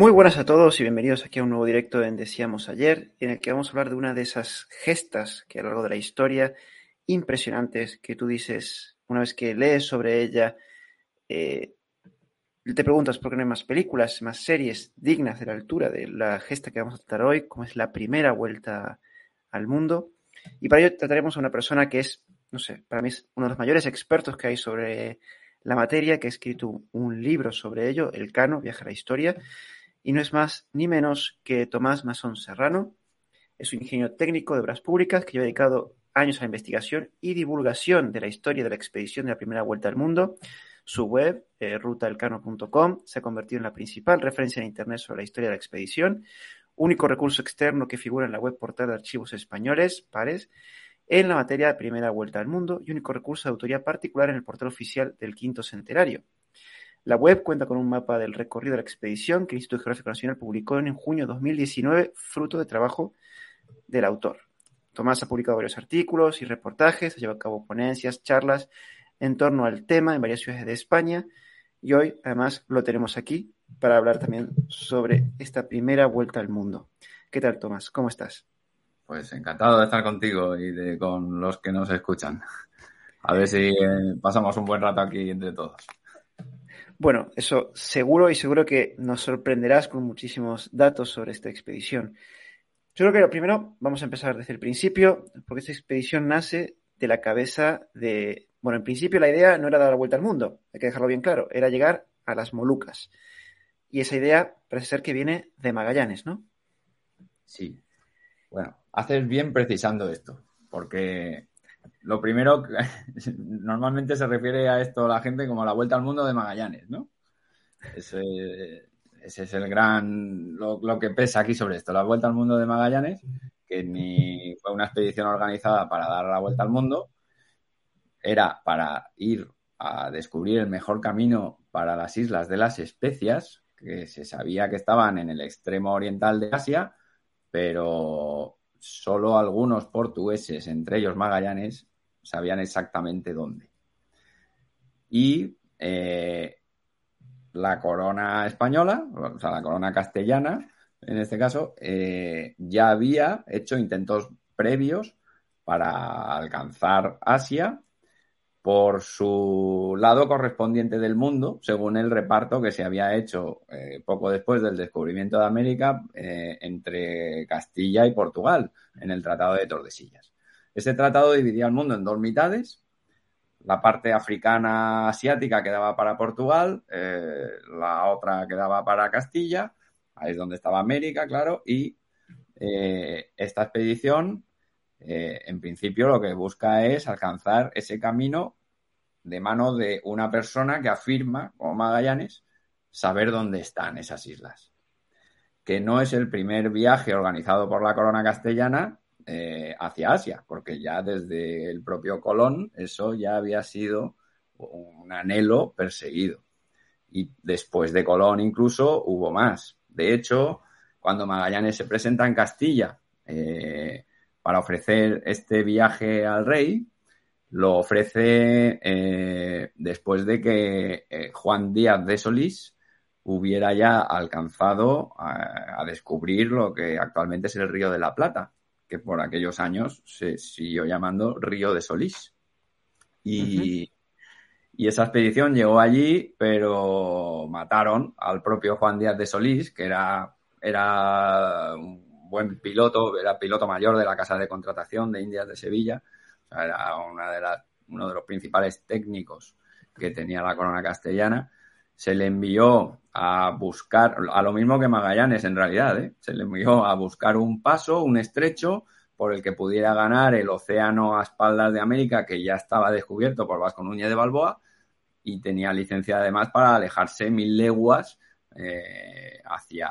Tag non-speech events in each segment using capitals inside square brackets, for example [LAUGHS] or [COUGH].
Muy buenas a todos y bienvenidos aquí a un nuevo directo en Decíamos Ayer, en el que vamos a hablar de una de esas gestas que a lo largo de la historia, impresionantes, que tú dices, una vez que lees sobre ella, eh, te preguntas por qué no hay más películas, más series dignas de la altura de la gesta que vamos a tratar hoy, como es la primera vuelta al mundo. Y para ello trataremos a una persona que es, no sé, para mí es uno de los mayores expertos que hay sobre la materia, que ha escrito un libro sobre ello, El Cano, Viaje a la Historia, y no es más ni menos que Tomás Masón Serrano. Es un ingeniero técnico de obras públicas que lleva dedicado años a la investigación y divulgación de la historia de la expedición de la primera vuelta al mundo. Su web, eh, rutaelcano.com, se ha convertido en la principal referencia en Internet sobre la historia de la expedición, único recurso externo que figura en la web portal de archivos españoles, pares, en la materia de primera vuelta al mundo y único recurso de autoría particular en el portal oficial del quinto centenario. La web cuenta con un mapa del recorrido de la expedición que el Instituto Geográfico Nacional publicó en junio de 2019, fruto de trabajo del autor. Tomás ha publicado varios artículos y reportajes, ha llevado a cabo ponencias, charlas en torno al tema en varias ciudades de España y hoy además lo tenemos aquí para hablar también sobre esta primera vuelta al mundo. ¿Qué tal, Tomás? ¿Cómo estás? Pues encantado de estar contigo y de, con los que nos escuchan. A ver si eh, pasamos un buen rato aquí entre todos. Bueno, eso seguro y seguro que nos sorprenderás con muchísimos datos sobre esta expedición. Yo creo que lo primero vamos a empezar desde el principio, porque esta expedición nace de la cabeza de... Bueno, en principio la idea no era dar la vuelta al mundo, hay que dejarlo bien claro, era llegar a las Molucas. Y esa idea parece ser que viene de Magallanes, ¿no? Sí. Bueno, haces bien precisando esto, porque lo primero, [LAUGHS] normalmente se refiere a esto la gente como la vuelta al mundo de Magallanes, ¿no? Ese, es el gran, lo, que pesa aquí sobre esto, la vuelta al mundo de Magallanes, que ni fue una expedición organizada para dar la vuelta al mundo, era para ir a descubrir el mejor camino para las islas de las especias, que se sabía que estaban en el extremo oriental de Asia, pero solo algunos portugueses, entre ellos Magallanes, sabían exactamente dónde. Y eh, la corona española, o sea, la corona castellana, en este caso, eh, ya había hecho intentos previos para alcanzar Asia por su lado correspondiente del mundo, según el reparto que se había hecho eh, poco después del descubrimiento de América eh, entre Castilla y Portugal en el Tratado de Tordesillas. Ese tratado dividía el mundo en dos mitades. La parte africana asiática quedaba para Portugal, eh, la otra quedaba para Castilla, ahí es donde estaba América, claro, y esta expedición eh, en principio lo que busca es alcanzar ese camino de mano de una persona que afirma, como Magallanes, saber dónde están esas islas. Que no es el primer viaje organizado por la corona castellana eh, hacia Asia, porque ya desde el propio Colón eso ya había sido un anhelo perseguido. Y después de Colón incluso hubo más. De hecho, cuando Magallanes se presenta en Castilla, eh, para ofrecer este viaje al rey, lo ofrece eh, después de que eh, Juan Díaz de Solís hubiera ya alcanzado a, descubrir lo que actualmente es el Río de la Plata, que por aquellos años se siguió llamando Río de Solís. Y, y esa expedición llegó allí, pero mataron al propio Juan Díaz de Solís, que era, era buen piloto, era piloto mayor de la casa de contratación de Indias de Sevilla, era uno de los principales técnicos que tenía la corona castellana. Se le envió a buscar, a lo mismo que Magallanes en realidad, ¿eh? se le envió a buscar un paso, un estrecho, por el que pudiera ganar el océano a espaldas de América, que ya estaba descubierto por Vasco Núñez de Balboa, y tenía licencia además para alejarse mil leguas eh, hacia,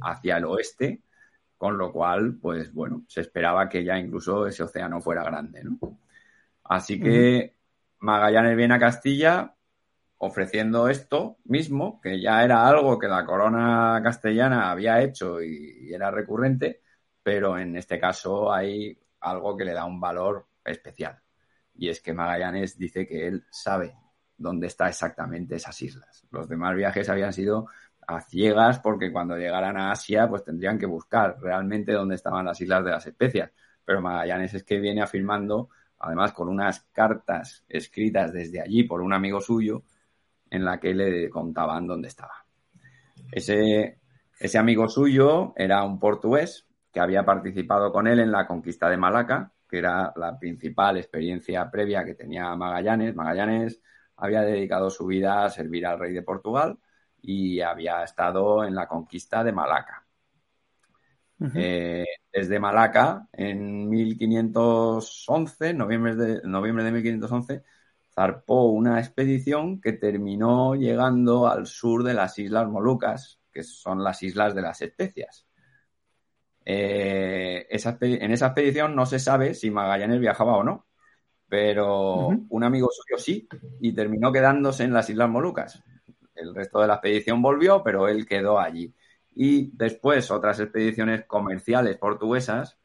hacia el oeste con lo cual, pues bueno, se esperaba que ya incluso ese océano fuera grande, ¿no? Así que Magallanes viene a Castilla ofreciendo esto mismo, que ya era algo que la corona castellana había hecho y, era recurrente, pero en este caso hay algo que le da un valor especial. Y es que Magallanes dice que él sabe dónde están exactamente esas islas. Los demás viajes habían sido a ciegas porque cuando llegaran a Asia pues tendrían que buscar realmente dónde estaban las islas de las especias. Pero Magallanes es que viene afirmando, además con unas cartas escritas desde allí por un amigo suyo, en la que le contaban dónde estaba. Ese, ese amigo suyo era un portugués que había participado con él en la conquista de Malaca, que era la principal experiencia previa que tenía Magallanes. Magallanes había dedicado su vida a servir al rey de Portugal y había estado en la conquista de Malaca. Eh, desde Malaca, en 1511, noviembre de, noviembre de 1511, zarpó una expedición que terminó llegando al sur de las Islas Molucas, que son las Islas de las Especias. Eh, en esa expedición no se sabe si Magallanes viajaba o no, pero un amigo suyo sí y terminó quedándose en las Islas Molucas. El resto de la expedición volvió, pero él quedó allí. Y después otras expediciones comerciales portuguesas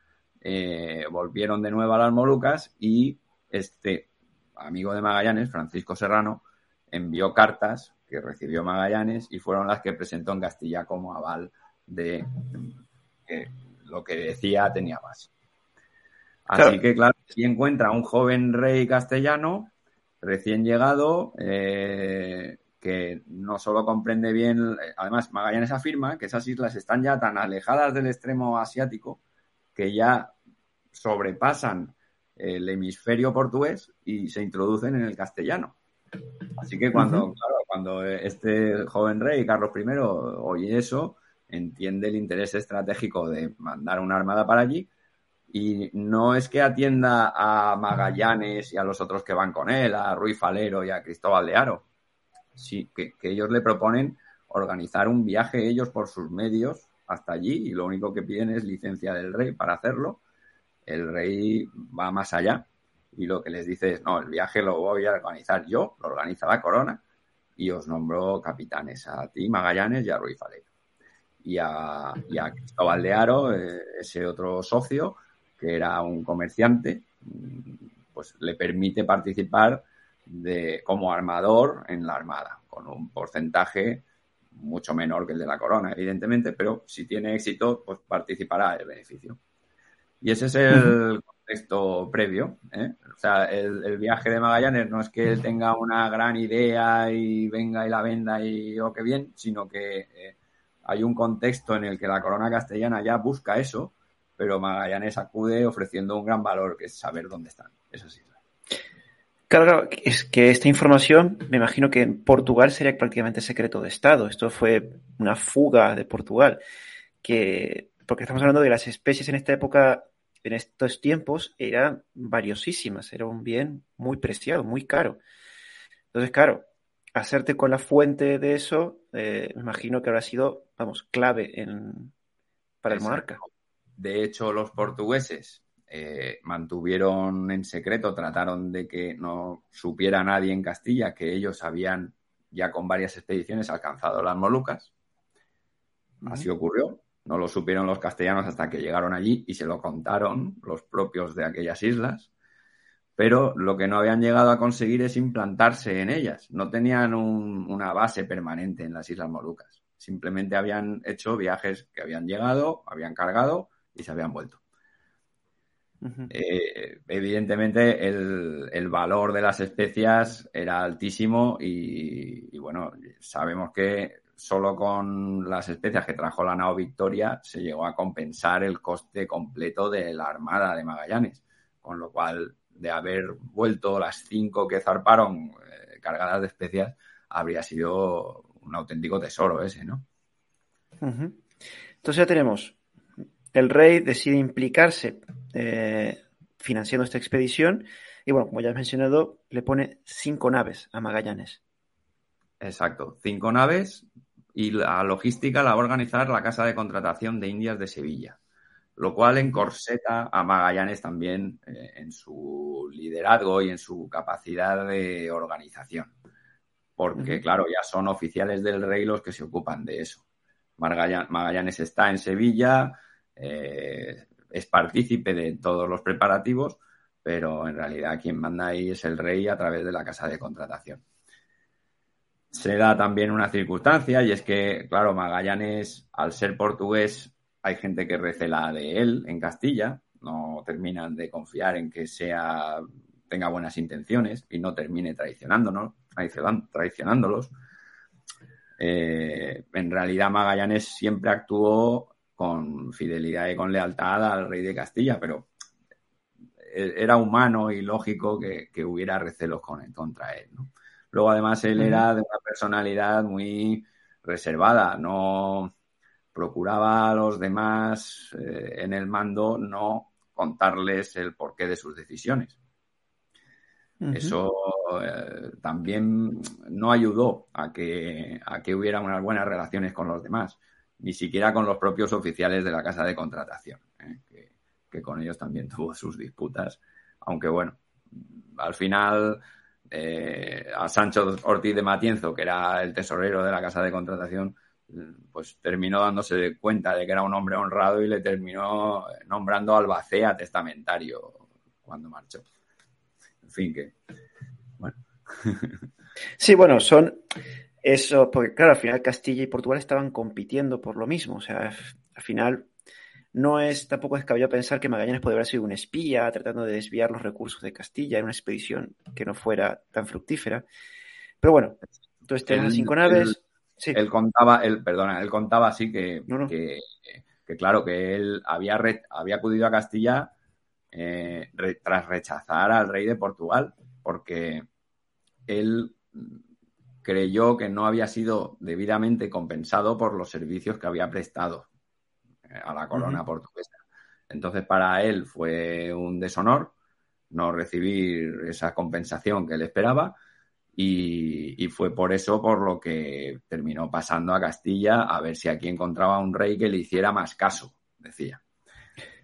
eh, volvieron de nuevo a las Molucas y este amigo de Magallanes, Francisco Serrano, envió cartas que recibió Magallanes y fueron las que presentó en Castilla como aval de que lo que decía tenía base. Así que, claro, si encuentra un joven rey castellano recién llegado, eh, que no solo comprende bien, además Magallanes afirma que esas islas están ya tan alejadas del extremo asiático que ya sobrepasan el hemisferio portugués y se introducen en el castellano. Así que cuando, cuando este joven rey, Carlos I, oye eso, entiende el interés estratégico de mandar una armada para allí y no es que atienda a Magallanes y a los otros que van con él, a Ruy Falero y a Cristóbal de Aro, sí, que, ellos le proponen organizar un viaje ellos por sus medios hasta allí y lo único que piden es licencia del rey para hacerlo el rey va más allá y lo que les dice es, no, el viaje lo voy a organizar yo, lo organiza la corona y os nombro capitanes a ti, Magallanes y a Ruiz Falero. Y a, y a Cristóbal de Aro, eh, ese otro socio, que era un comerciante, pues le permite participar de, como armador en la armada, con un porcentaje mucho menor que el de la corona, evidentemente, pero si tiene éxito, pues participará del beneficio. Y ese es el contexto previo. ¿eh? O sea, el, viaje de Magallanes no es que él tenga una gran idea y venga y la venda y o oh, qué bien, sino que eh, hay un contexto en el que la corona castellana ya busca eso, pero Magallanes acude ofreciendo un gran valor, que es saber dónde están. Eso sí. Claro, es que esta información, me imagino que en Portugal sería prácticamente secreto de Estado. Esto fue una fuga de Portugal, que porque estamos hablando de las especies en esta época, en estos tiempos, eran valiosísimas, era un bien muy preciado, muy caro. Entonces, claro, hacerte con la fuente de eso, eh, me imagino que habrá sido, vamos, clave en, para el monarca. De hecho, los portugueses eh, mantuvieron en secreto, trataron de que no supiera nadie en Castilla que ellos habían ya con varias expediciones alcanzado las Molucas. Así ocurrió. No lo supieron los castellanos hasta que llegaron allí y se lo contaron los propios de aquellas islas. Pero lo que no habían llegado a conseguir es implantarse en ellas. No tenían una base permanente en las Islas Molucas. Simplemente habían hecho viajes que habían llegado, habían cargado y se habían vuelto. Eh, evidentemente el, valor de las especias era altísimo y, bueno, sabemos que solo con las especias que trajo la nao Victoria se llegó a compensar el coste completo de la Armada de Magallanes, con lo cual de haber vuelto las cinco que zarparon eh, cargadas de especias, habría sido un auténtico tesoro ese, ¿no? Entonces ya tenemos, el rey decide implicarse eh, financiando esta expedición y bueno, como ya has mencionado, le pone cinco naves a Magallanes. Exacto, cinco naves y la logística la va a organizar la Casa de Contratación de Indias de Sevilla, lo cual encorseta a Magallanes también eh, en su liderazgo y en su capacidad de organización. Porque, claro, ya son oficiales del rey los que se ocupan de eso. Magallanes está en Sevilla, eh, es partícipe de todos los preparativos, pero en realidad quien manda ahí es el rey a través de la casa de contratación. se da también una circunstancia y es que, claro, Magallanes, al ser portugués, hay gente que recela de él en Castilla, no terminan de confiar en que sea tenga buenas intenciones y no termine traicionándonos, traicionándolos. Eh, en realidad Magallanes siempre actuó con fidelidad y con lealtad al rey de Castilla, pero e-, era humano y lógico que, hubiera recelos con, contra él. Luego, además, él era de una personalidad muy reservada, no procuraba a los demás eh, en el mando no contarles el porqué de sus decisiones. Eso eh, también no ayudó a que, a que hubiera unas buenas relaciones con los demás, ni siquiera con los propios oficiales de la casa de contratación, ¿eh? que, con ellos también [LAUGHS] tuvo sus disputas, aunque bueno, al final eh, a Sancho Ortiz de Matienzo, que era el tesorero de la casa de contratación, pues terminó dándose cuenta de que era un hombre honrado y le terminó nombrando albacea testamentario cuando marchó fin, que. Bueno. Sí, bueno, son. Eso, porque claro, al final Castilla y Portugal estaban compitiendo por lo mismo. O sea, al final no es tampoco descabellado pensar que Magallanes podría haber sido un espía tratando de desviar los recursos de Castilla en una expedición que no fuera tan fructífera. Pero bueno, entonces tenemos cinco naves. Él contaba, él, perdona, él contaba así que, que, claro, que él había, había acudido a Castilla eh, tras rechazar al rey de Portugal, porque él creyó que no había sido debidamente compensado por los servicios que había prestado eh, a la corona portuguesa. Entonces, para él fue un deshonor no recibir esa compensación que él esperaba y, fue por eso por lo que terminó pasando a Castilla a ver si aquí encontraba un rey que le hiciera más caso, decía.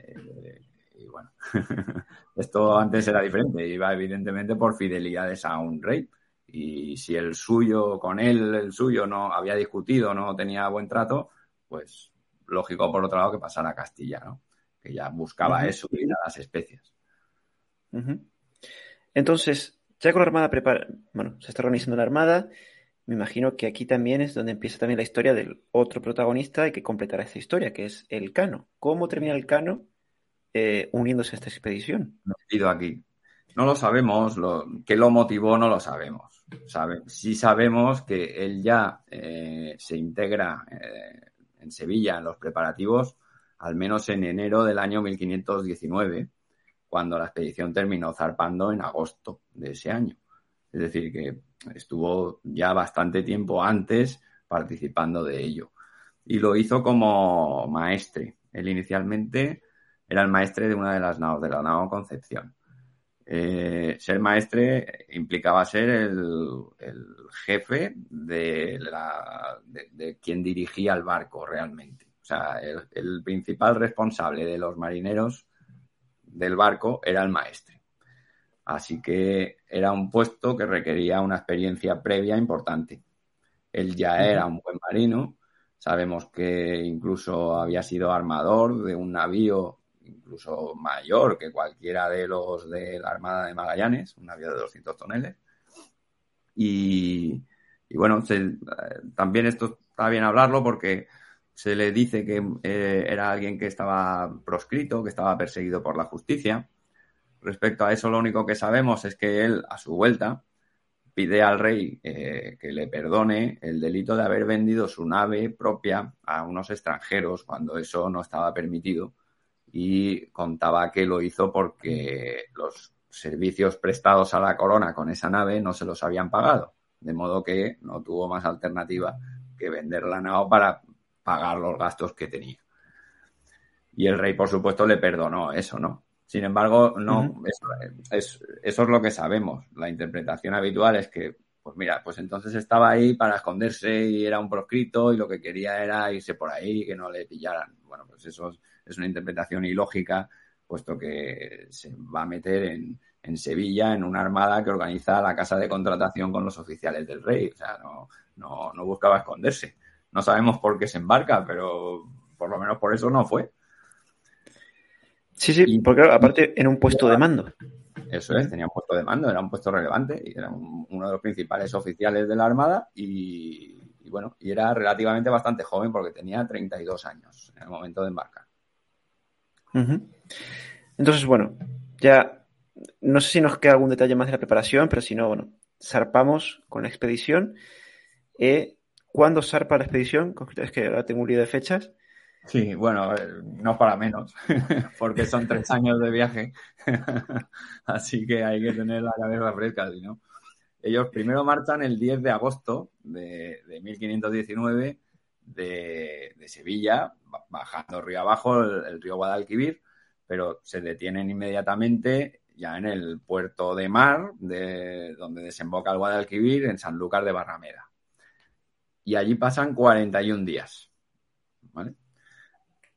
Eh, bueno, [LAUGHS] esto antes era diferente, iba evidentemente por fidelidades a un rey. Y si el suyo, con él, el suyo no había discutido, no tenía buen trato, pues lógico por otro lado que pasara a Castilla, ¿no? Que ya buscaba eso y las especies. Entonces, ya con la armada prepara, bueno, se está organizando la armada. Me imagino que aquí también es donde empieza también la historia del otro protagonista y que completará esta historia, que es el Cano. ¿Cómo termina el Cano eh, uniéndose a esta expedición? Metido aquí. No lo sabemos, lo, qué lo motivó no lo sabemos. Sabe, sí sabemos que él ya eh, se integra eh, en Sevilla en los preparativos, al menos en enero del año 1519, cuando la expedición terminó zarpando en agosto de ese año. Es decir, que estuvo ya bastante tiempo antes participando de ello. Y lo hizo como maestre. Él inicialmente era el maestre de una de las naos, de la nao Concepción. Eh, ser maestre implicaba ser el, jefe de, quien dirigía el barco realmente. O sea, el, principal responsable de los marineros del barco era el maestre. Así que era un puesto que requería una experiencia previa importante. Él ya era un buen marino. Sabemos que incluso había sido armador de un navío incluso mayor que cualquiera de los de la Armada de Magallanes, un navío de 200 toneles. Y, bueno, eh, también esto está bien hablarlo porque se le dice que eh, era alguien que estaba proscrito, que estaba perseguido por la justicia. Respecto a eso, lo único que sabemos es que él, a su vuelta, pide al rey eh, que le perdone el delito de haber vendido su nave propia a unos extranjeros cuando eso no estaba permitido y contaba que lo hizo porque los servicios prestados a la corona con esa nave no se los habían pagado, de modo que no tuvo más alternativa que vender la nave para pagar los gastos que tenía. Y el rey, por supuesto, le perdonó eso, ¿no? Sin embargo, no, eso, es, lo que sabemos. La interpretación habitual es que, pues mira, pues entonces estaba ahí para esconderse y era un proscrito y lo que quería era irse por ahí, que no le pillaran. Bueno, pues eso es una interpretación ilógica, puesto que se va a meter en, Sevilla en una armada que organiza la casa de contratación con los oficiales del rey. O sea, no, no, buscaba esconderse. No sabemos por qué se embarca, pero por lo menos por eso no fue. Sí, sí, porque aparte en un puesto de mando. Eso es, tenía un puesto de mando, era un puesto relevante y era uno de los principales oficiales de la Armada y, bueno, y era relativamente bastante joven porque tenía 32 años en el momento de embarcar. Entonces, bueno, ya no sé si nos queda algún detalle más de la preparación, pero si no, bueno, zarpamos con la expedición. Eh, ¿Cuándo zarpa la expedición? Es que ahora tengo un lío de fechas. Sí, bueno, eh, no para menos, [LAUGHS] porque son tres [LAUGHS] años de viaje, [LAUGHS] así que hay que tener la cabeza fresca, ¿no? Ellos primero marchan el 10 de agosto de, 1519 de, Sevilla, bajando río abajo el, río Guadalquivir, pero se detienen inmediatamente ya en el puerto de mar, de, donde desemboca el Guadalquivir, en Sanlúcar de Barrameda. Y allí pasan 41 días. ¿vale?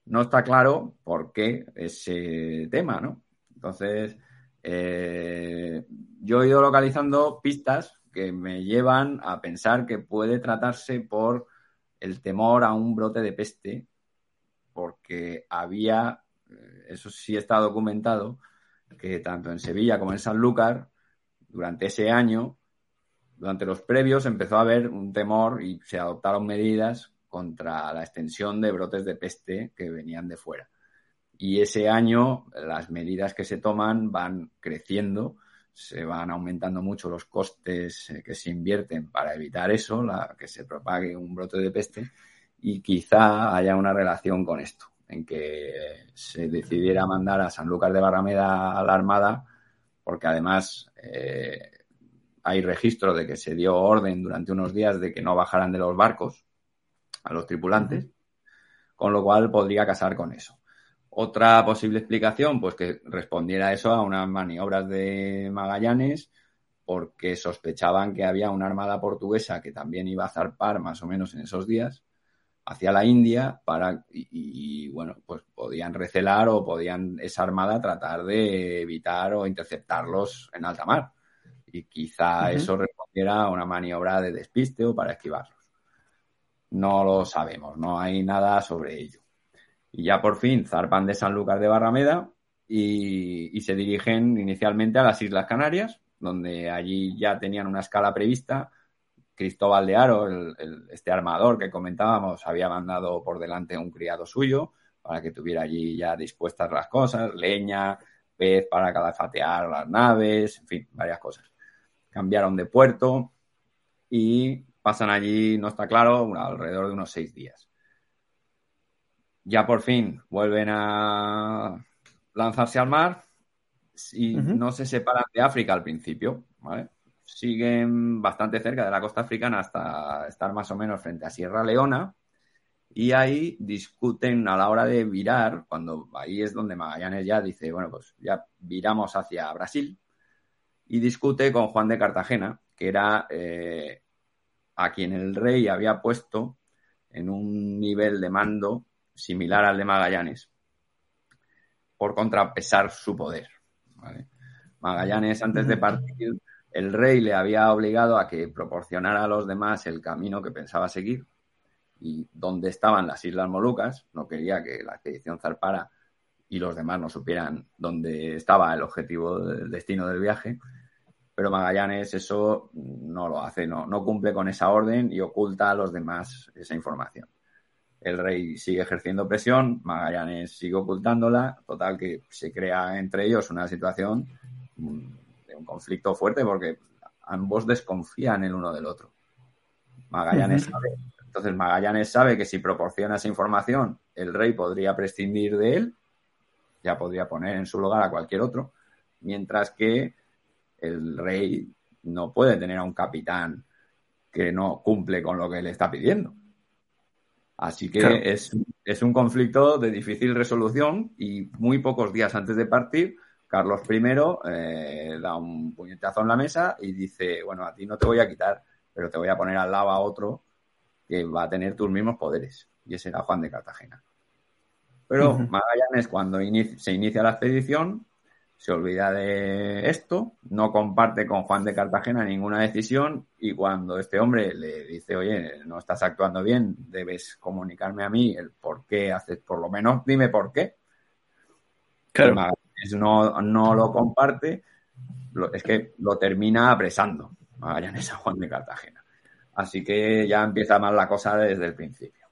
no está claro por qué ese tema, ¿no? Entonces, eh, yo he ido localizando pistas que me llevan a pensar que puede tratarse por el temor a un brote de peste, porque había, eh, eso sí está documentado, que tanto en Sevilla como en Sanlúcar, durante ese año, durante los previos, empezó a haber un temor y se adoptaron medidas contra la extensión de brotes de peste que venían de fuera. Y ese año las medidas que se toman van creciendo, se van aumentando mucho los costes eh, que se invierten para evitar eso, la, que se propague un brote de peste, y quizá haya una relación con esto, en que se decidiera mandar a Sanlúcar de Barrameda a la Armada, porque además eh, hay registro de que se dio orden durante unos días de que no bajaran de los barcos, a los tripulantes, con lo cual podría casar con eso. Otra posible explicación, pues que respondiera eso a unas maniobras de Magallanes, porque sospechaban que había una armada portuguesa que también iba a zarpar más o menos en esos días hacia la India para y, bueno pues podían recelar o podían esa armada tratar de evitar o interceptarlos en alta mar y quizá eso respondiera a una maniobra de despiste o para esquivarlo. No lo sabemos, no hay nada sobre ello. Y ya por fin zarpan de Sanlúcar de Barrameda y, se dirigen inicialmente a las Islas Canarias, donde allí ya tenían una escala prevista. Cristóbal de Aro, este armador que comentábamos, había mandado por delante un criado suyo para que tuviera allí ya dispuestas las cosas, leña, pez para calafatear las naves, en fin, varias cosas. Cambiaron de puerto y pasan allí, no está claro, alrededor de unos seis días. Ya por fin vuelven a lanzarse al mar y no se separan de África al principio, Siguen bastante cerca de la costa africana hasta estar más o menos frente a Sierra Leona y ahí discuten a la hora de virar, cuando ahí es donde Magallanes ya dice, bueno, pues ya viramos hacia Brasil y discute con Juan de Cartagena, que era eh, a quien el rey había puesto en un nivel de mando similar al de Magallanes, por contrapesar su poder. Magallanes, antes de partir, el rey le había obligado a que proporcionara a los demás el camino que pensaba seguir y dónde estaban las Islas Molucas. No quería que la expedición zarpara y los demás no supieran dónde estaba el objetivo del destino del viaje pero Magallanes eso no lo hace, no cumple con esa orden y oculta a los demás esa información. El rey sigue ejerciendo presión, Magallanes sigue ocultándola, total que se crea entre ellos una situación mm, de un conflicto fuerte porque ambos desconfían el uno del otro. Magallanes sabe, entonces Magallanes sabe que si proporciona esa información, el rey podría prescindir de él, ya podría poner en su lugar a cualquier otro, mientras que el rey no puede tener a un capitán que no cumple con lo que le está pidiendo. Así que es, un conflicto de difícil resolución y muy pocos días antes de partir, Carlos I eh, da un puñetazo en la mesa y dice, bueno, a ti no te voy a quitar, pero te voy a poner al lado a otro que va a tener tus mismos poderes. Y ese era Juan de Cartagena. Pero Magallanes, cuando se inicia la expedición, se olvida de esto, no comparte con Juan de Cartagena ninguna decisión y cuando este hombre le dice, oye, no estás actuando bien, debes comunicarme a mí el por qué haces, por lo menos dime por qué. Claro. no, no lo comparte es que lo termina apresando Magallanes a Juan de Cartagena. Así que ya empieza mal la cosa desde el principio.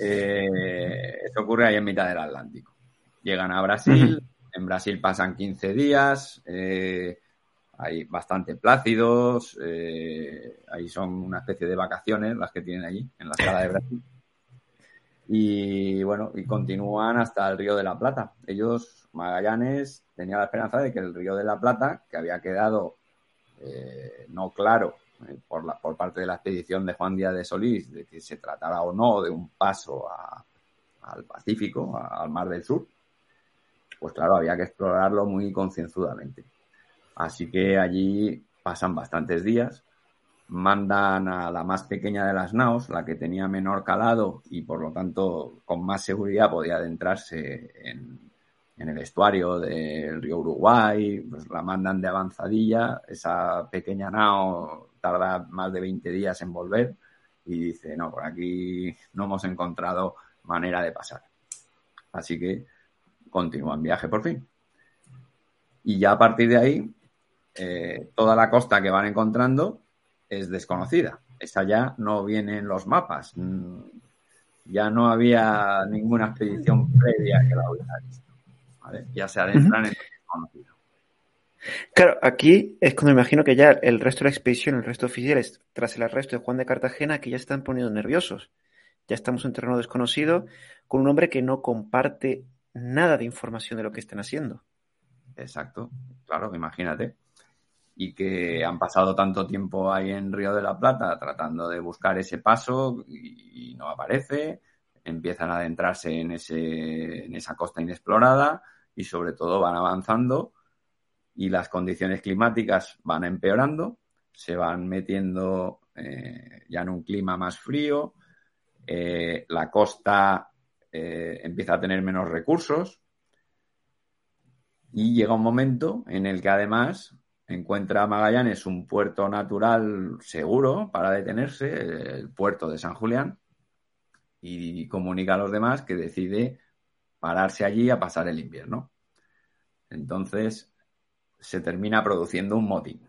Eh, esto ocurre ahí en mitad del Atlántico. Llegan a Brasil, en Brasil pasan 15 días, eh, hay bastante plácidos, eh, ahí son una especie de vacaciones las que tienen allí, en la sala de Brasil. Y bueno, y continúan hasta el Río de la Plata. Ellos, Magallanes, tenía la esperanza de que el Río de la Plata, que había quedado eh, no claro por, la, por parte de la expedición de Juan Díaz de Solís, de que se tratara o no de un paso al Pacífico, al Mar del Sur, pues claro, había que explorarlo muy concienzudamente. Así que allí pasan bastantes días, mandan a la más pequeña de las naos, la que tenía menor calado y por lo tanto con más seguridad podía adentrarse en, el estuario del río Uruguay, pues la mandan de avanzadilla, esa pequeña nao tarda más de 20 días en volver y dice, no, por aquí no hemos encontrado manera de pasar. Así que continúan viaje por fin. Y ya a partir de ahí, eh, toda la costa que van encontrando es desconocida. Esa ya no viene en los mapas. Mm, ya no había ninguna expedición previa que la hubiera visto. Ya se adentran en lo desconocido. Claro, aquí es cuando me imagino que ya el resto de la expedición, el resto de oficiales, tras el arresto de Juan de Cartagena, que ya están poniendo nerviosos. Ya estamos en terreno desconocido con un hombre que no comparte nada de información de lo que estén haciendo. Exacto, claro, imagínate. Y que han pasado tanto tiempo ahí en Río de la Plata tratando de buscar ese paso y, no aparece, empiezan a adentrarse en, ese, en esa costa inexplorada y sobre todo van avanzando y las condiciones climáticas van empeorando, se van metiendo eh, ya en un clima más frío, eh, la costa eh, empieza a tener menos recursos y llega un momento en el que además encuentra Magallanes un puerto natural seguro para detenerse, el puerto de San Julián, y comunica a los demás que decide pararse allí a pasar el invierno. Entonces se termina produciendo un motín.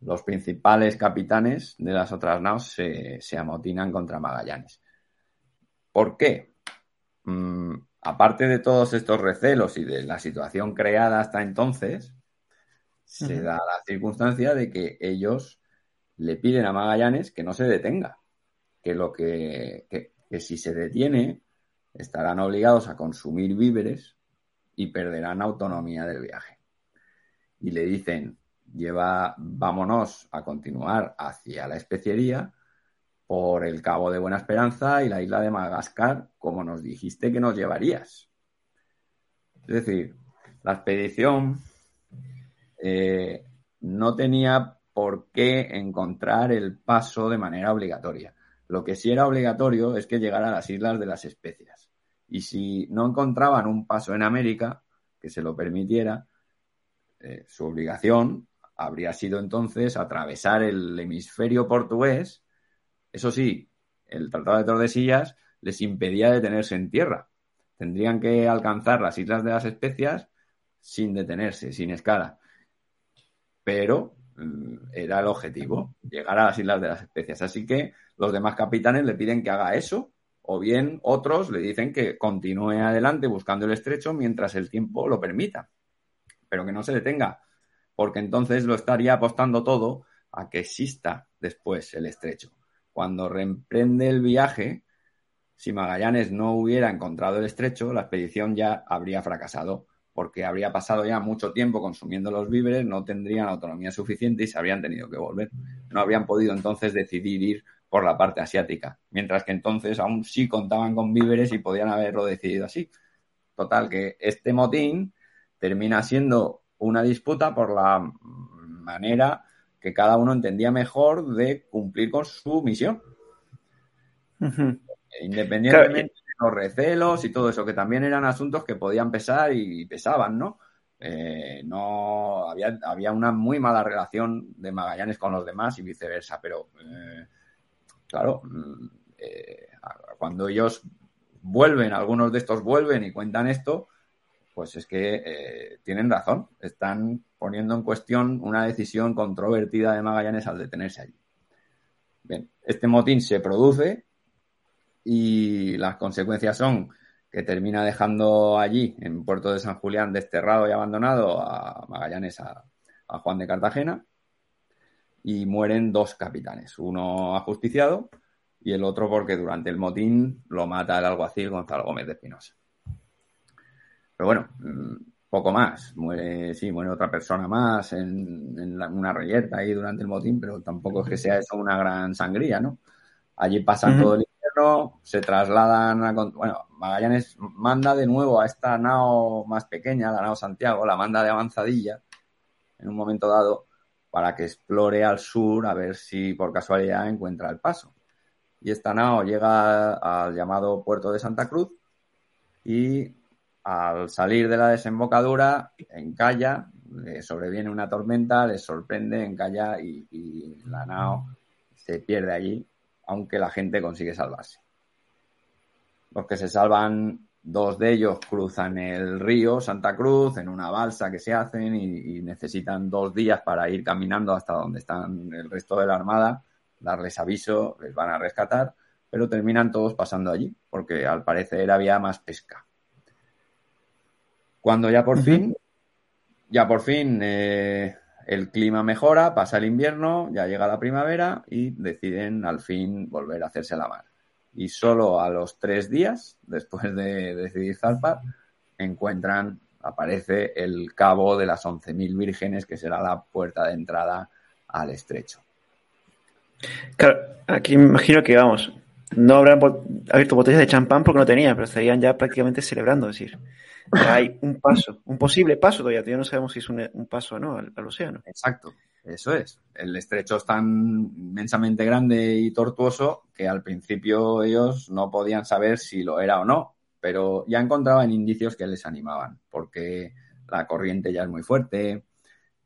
Los principales capitanes de las otras naos se, se amotinan contra Magallanes. ¿Por qué? Mm, aparte de todos estos recelos y de la situación creada hasta entonces, se da la circunstancia de que ellos le piden a Magallanes que no se detenga, que lo que, que si se detiene estarán obligados a consumir víveres y perderán autonomía del viaje. Y le dicen, lleva, vámonos a continuar hacia la especiería por el Cabo de Buena Esperanza y la isla de Madagascar, como nos dijiste que nos llevarías. Es decir, la expedición eh, no tenía por qué encontrar el paso de manera obligatoria. Lo que sí era obligatorio es que llegara a las Islas de las Especias. Y si no encontraban un paso en América que se lo permitiera, eh, su obligación habría sido entonces atravesar el hemisferio portugués eso sí, el Tratado de Tordesillas les impedía detenerse en tierra. Tendrían que alcanzar las Islas de las Especias sin detenerse, sin escala. Pero mm, era el objetivo, llegar a las Islas de las Especias. Así que los demás capitanes le piden que haga eso, o bien otros le dicen que continúe adelante buscando el estrecho mientras el tiempo lo permita, pero que no se detenga, porque entonces lo estaría apostando todo a que exista después el estrecho cuando reemprende el viaje, si Magallanes no hubiera encontrado el estrecho, la expedición ya habría fracasado, porque habría pasado ya mucho tiempo consumiendo los víveres, no tendrían autonomía suficiente y se habrían tenido que volver. No habrían podido entonces decidir ir por la parte asiática, mientras que entonces aún sí contaban con víveres y podían haberlo decidido así. Total, que este motín termina siendo una disputa por la manera que cada uno entendía mejor de cumplir con su misión. Independientemente de los recelos y todo eso, que también eran asuntos que podían pesar y pesaban, ¿no? Eh, no había, había, una muy mala relación de Magallanes con los demás y viceversa, pero eh, claro, mm, eh, cuando ellos vuelven, algunos de estos vuelven y cuentan esto, pues es que tienen razón. Están poniendo en cuestión una decisión controvertida de Magallanes al detenerse allí. Bien, este motín se produce y las consecuencias son que termina dejando allí, en Puerto de San Julián, desterrado y abandonado a Magallanes, a, Juan de Cartagena, y mueren dos capitanes, uno ajusticiado y el otro porque durante el motín lo mata el alguacil Gonzalo Gómez de Espinosa. Pero bueno, mm, poco más. Muere, sí, muere otra persona más en, una reyerta ahí durante el motín, pero tampoco es que sea eso una gran sangría, ¿no? Allí pasan todo el invierno, se trasladan a... Bueno, Magallanes manda de nuevo a esta nao más pequeña, la nao Santiago, la manda de avanzadilla en un momento dado para que explore al sur a ver si por casualidad encuentra el paso. Y esta nao llega al llamado puerto de Santa Cruz y al salir de la desembocadura encalla, le sobreviene una tormenta, le sorprende, encalla y, y la nao se pierde allí, aunque la gente consigue salvarse. Los que se salvan Dos de ellos cruzan el río Santa Cruz en una balsa que se hacen y, necesitan dos días para ir caminando hasta donde están el resto de la armada, darles aviso, les van a rescatar, pero terminan todos pasando allí, porque al parecer había más pesca. Cuando ya por fin, ya por fin eh, el clima mejora, pasa el invierno, ya llega la primavera y deciden al fin volver a hacerse la mar y solo a los tres días, después de decidir zarpar, encuentran, aparece el cabo de las 11.000 vírgenes, que será la puerta de entrada al estrecho. Claro, aquí me imagino que, vamos, no habrán abierto botellas de champán porque no tenían, pero estarían ya prácticamente celebrando, es decir, hay un paso, un posible paso todavía, todavía no sabemos si es un, paso o no al, océano. Exacto, eso es. El estrecho es tan inmensamente grande y tortuoso que al principio ellos no podían saber si lo era o no, pero ya encontraban indicios que les animaban, porque la corriente ya es muy fuerte,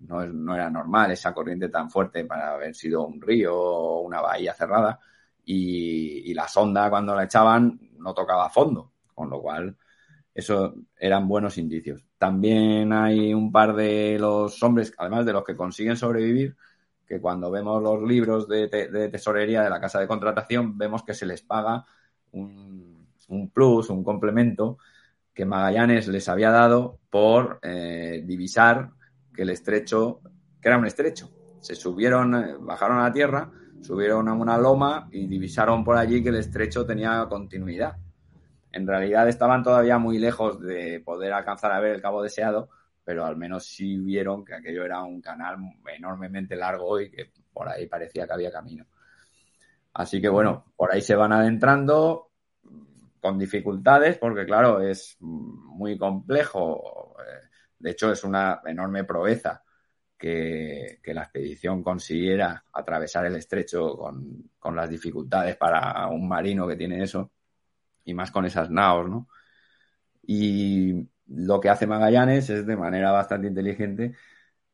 no, era normal esa corriente tan fuerte para haber sido un río o una bahía cerrada, y la sonda cuando la echaban no tocaba fondo, con lo cual eso eran buenos indicios. También hay un par de los hombres, además de los que consiguen sobrevivir, que cuando vemos los libros de, tesorería de la casa de contratación, vemos que se les paga un, plus, un complemento que Magallanes les había dado por eh, divisar que el estrecho, que era un estrecho. Se subieron, eh, bajaron a la tierra, subieron a una loma y divisaron por allí que el estrecho tenía continuidad en realidad estaban todavía muy lejos de poder alcanzar a ver el cabo deseado, pero al menos sí vieron que aquello era un canal enormemente largo y que por ahí parecía que había camino. Así que bueno, por ahí se van adentrando con dificultades, porque claro, es muy complejo. De hecho, es una enorme proeza que, la expedición consiguiera atravesar el estrecho con, con las dificultades para un marino que tiene eso y más con esas naos, ¿no? Y lo que hace Magallanes es de manera bastante inteligente,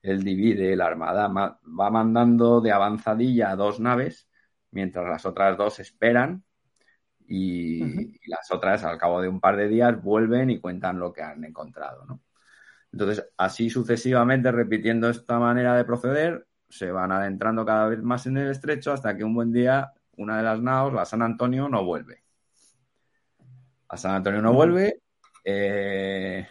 él divide la armada, va mandando de avanzadilla dos naves, mientras las otras dos esperan y, las otras al cabo de un par de días vuelven y cuentan lo que han encontrado, ¿no? Entonces, así sucesivamente, repitiendo esta manera de proceder, se van adentrando cada vez más en el estrecho hasta que un buen día una de las naos, la San Antonio, no vuelve a San Antonio no vuelve. Eh,